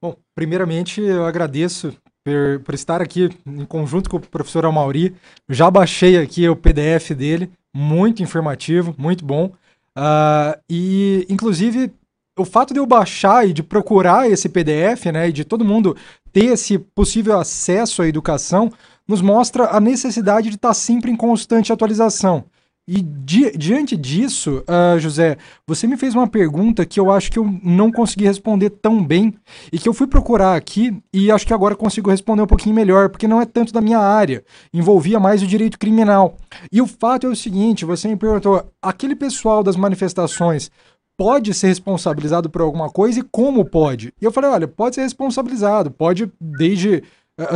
Bom, primeiramente eu agradeço por, por estar aqui em conjunto com o professor Amauri. Já baixei aqui o PDF dele, muito informativo, muito bom. Uh, e, inclusive, o fato de eu baixar e de procurar esse PDF, né, e de todo mundo ter esse possível acesso à educação, nos mostra a necessidade de estar sempre em constante atualização. E di diante disso, uh, José, você me fez uma pergunta que eu acho que eu não consegui responder tão bem e que eu fui procurar aqui e acho que agora consigo responder um pouquinho melhor, porque não é tanto da minha área, envolvia mais o direito criminal. E o fato é o seguinte: você me perguntou, aquele pessoal das manifestações pode ser responsabilizado por alguma coisa e como pode? E eu falei, olha, pode ser responsabilizado, pode desde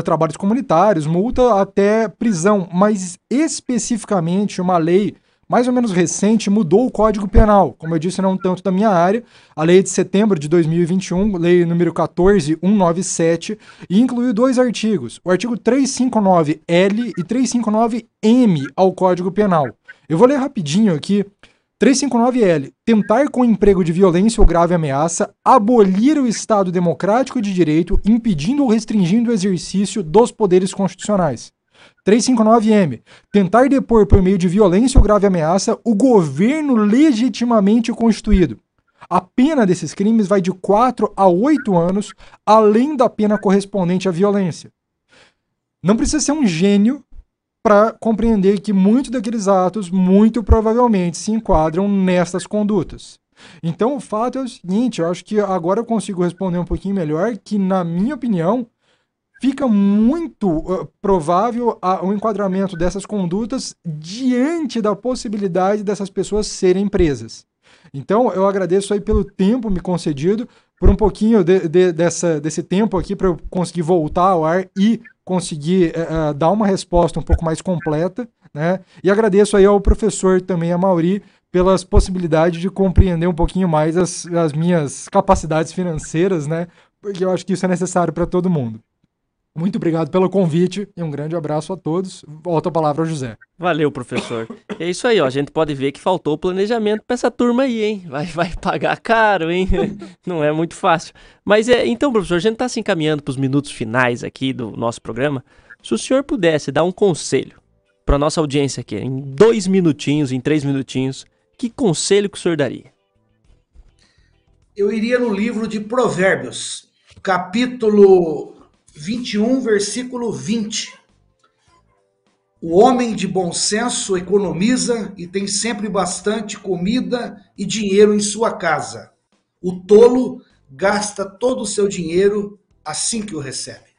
trabalhos comunitários, multa até prisão, mas especificamente uma lei mais ou menos recente mudou o Código Penal. Como eu disse, não tanto da minha área. A lei de setembro de 2021, lei número 14197, e incluiu dois artigos, o artigo 359L e 359M ao Código Penal. Eu vou ler rapidinho aqui 359L. Tentar com emprego de violência ou grave ameaça abolir o Estado democrático de direito, impedindo ou restringindo o exercício dos poderes constitucionais. 359M. Tentar depor por meio de violência ou grave ameaça o governo legitimamente constituído. A pena desses crimes vai de 4 a 8 anos, além da pena correspondente à violência. Não precisa ser um gênio para compreender que muitos daqueles atos, muito provavelmente, se enquadram nestas condutas. Então, o fato é o seguinte: eu acho que agora eu consigo responder um pouquinho melhor, que, na minha opinião, fica muito uh, provável o um enquadramento dessas condutas diante da possibilidade dessas pessoas serem presas. Então, eu agradeço aí pelo tempo me concedido, por um pouquinho de, de, dessa, desse tempo aqui para eu conseguir voltar ao ar e conseguir uh, dar uma resposta um pouco mais completa, né? E agradeço aí ao professor também, a Mauri, pelas possibilidades de compreender um pouquinho mais as, as minhas capacidades financeiras, né? Porque eu acho que isso é necessário para todo mundo. Muito obrigado pelo convite e um grande abraço a todos. Volto a palavra ao José. Valeu, professor. É isso aí, ó. A gente pode ver que faltou planejamento para essa turma aí, hein? Vai, vai pagar caro, hein? Não é muito fácil. Mas é, então, professor, a gente está se encaminhando para os minutos finais aqui do nosso programa. Se o senhor pudesse dar um conselho para nossa audiência aqui, em dois minutinhos, em três minutinhos, que conselho que o senhor daria? Eu iria no livro de Provérbios, capítulo 21, versículo 20. O homem de bom senso economiza e tem sempre bastante comida e dinheiro em sua casa. O tolo gasta todo o seu dinheiro assim que o recebe.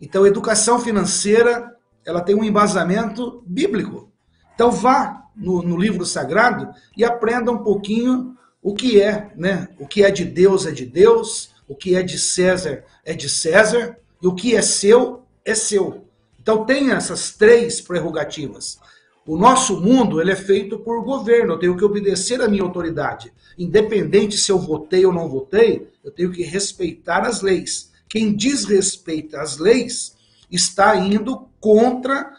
Então, educação financeira, ela tem um embasamento bíblico. Então, vá no, no livro sagrado e aprenda um pouquinho o que é, né? O que é de Deus é de Deus, o que é de César é de César, e o que é seu, é seu. Então tem essas três prerrogativas. O nosso mundo ele é feito por governo, eu tenho que obedecer à minha autoridade. Independente se eu votei ou não votei, eu tenho que respeitar as leis. Quem desrespeita as leis está indo contra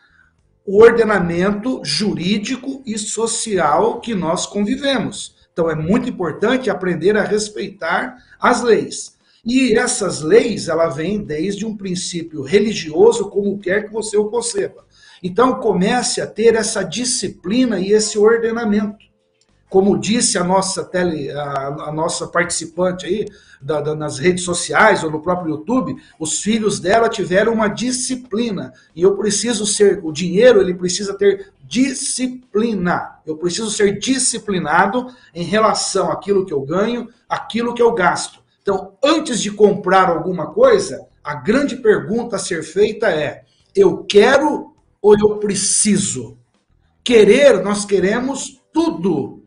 o ordenamento jurídico e social que nós convivemos. Então é muito importante aprender a respeitar as leis. E essas leis, ela vem desde um princípio religioso, como quer que você o conceba. Então comece a ter essa disciplina e esse ordenamento. Como disse a nossa tele, a, a nossa participante aí da, da, nas redes sociais ou no próprio YouTube, os filhos dela tiveram uma disciplina e eu preciso ser o dinheiro ele precisa ter disciplina. Eu preciso ser disciplinado em relação àquilo que eu ganho, aquilo que eu gasto. Então, antes de comprar alguma coisa, a grande pergunta a ser feita é: eu quero ou eu preciso? Querer, nós queremos tudo.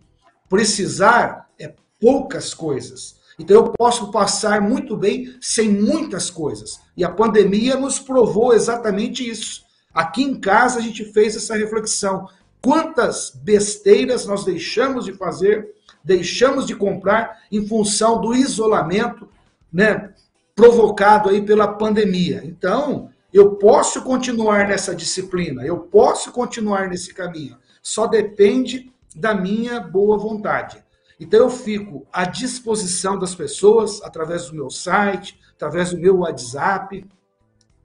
Precisar é poucas coisas. Então eu posso passar muito bem sem muitas coisas. E a pandemia nos provou exatamente isso. Aqui em casa a gente fez essa reflexão. Quantas besteiras nós deixamos de fazer deixamos de comprar em função do isolamento, né, provocado aí pela pandemia. Então, eu posso continuar nessa disciplina, eu posso continuar nesse caminho. Só depende da minha boa vontade. Então eu fico à disposição das pessoas através do meu site, através do meu WhatsApp.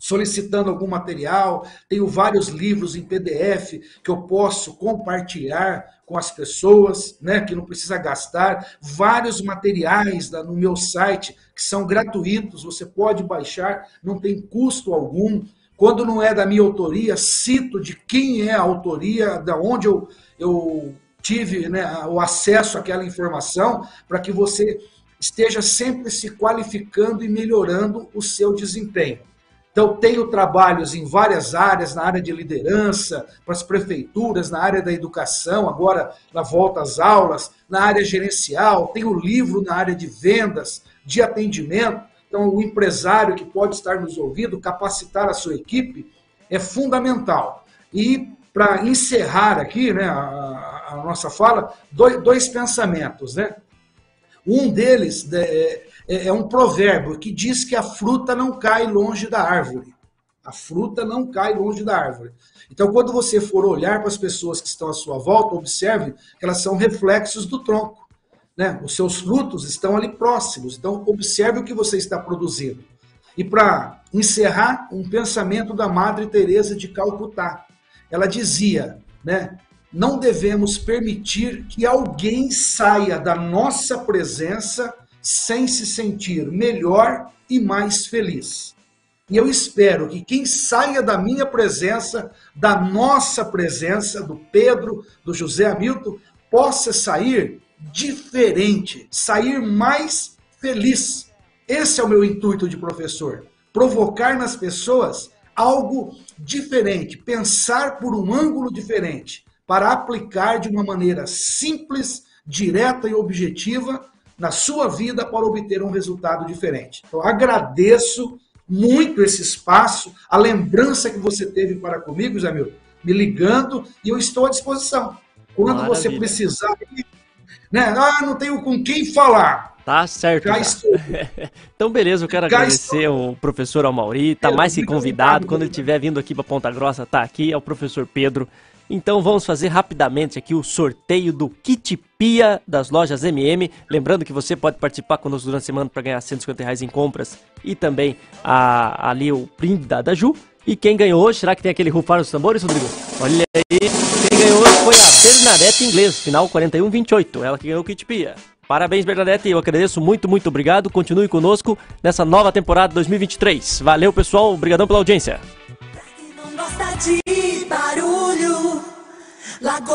Solicitando algum material, tenho vários livros em PDF que eu posso compartilhar com as pessoas, né, que não precisa gastar, vários materiais no meu site que são gratuitos, você pode baixar, não tem custo algum. Quando não é da minha autoria, cito de quem é a autoria, da onde eu, eu tive né, o acesso àquela informação, para que você esteja sempre se qualificando e melhorando o seu desempenho. Então, tenho trabalhos em várias áreas, na área de liderança, para as prefeituras, na área da educação, agora na volta às aulas, na área gerencial, tenho livro na área de vendas, de atendimento. Então, o empresário que pode estar nos ouvindo, capacitar a sua equipe é fundamental. E para encerrar aqui né, a, a nossa fala, dois, dois pensamentos. Né? Um deles é, é, é um provérbio que diz que a fruta não cai longe da árvore. A fruta não cai longe da árvore. Então, quando você for olhar para as pessoas que estão à sua volta, observe que elas são reflexos do tronco. Né? Os seus frutos estão ali próximos. Então, observe o que você está produzindo. E para encerrar, um pensamento da Madre Teresa de Calcutá. Ela dizia, né, não devemos permitir que alguém saia da nossa presença sem se sentir melhor e mais feliz. E eu espero que quem saia da minha presença, da nossa presença, do Pedro, do José Hamilton, possa sair diferente, sair mais feliz. Esse é o meu intuito de professor: provocar nas pessoas algo diferente, pensar por um ângulo diferente, para aplicar de uma maneira simples, direta e objetiva na sua vida para obter um resultado diferente. Então, agradeço muito esse espaço, a lembrança que você teve para comigo, Zé Milton, me ligando, e eu estou à disposição. Quando Maravilha. você precisar, né? Ah, não tenho com quem falar. Tá certo. Já então, beleza, eu quero Já agradecer estou. o professor Almauri, tá mais que convidado. Quando ele estiver vindo aqui para Ponta Grossa, tá aqui, é o professor Pedro. Então vamos fazer rapidamente aqui o sorteio do kit Pia das lojas MM. Lembrando que você pode participar conosco durante a semana para ganhar 150 reais em compras e também a, ali o print da, da Ju. E quem ganhou hoje, será que tem aquele rufar nos tambores, Rodrigo? Olha aí, quem ganhou hoje foi a Bernadette Inglês, final 41-28, ela que ganhou o kit Pia. Parabéns, Bernadette, eu agradeço muito, muito obrigado. Continue conosco nessa nova temporada 2023. Valeu, pessoal, obrigadão pela audiência. Lagoa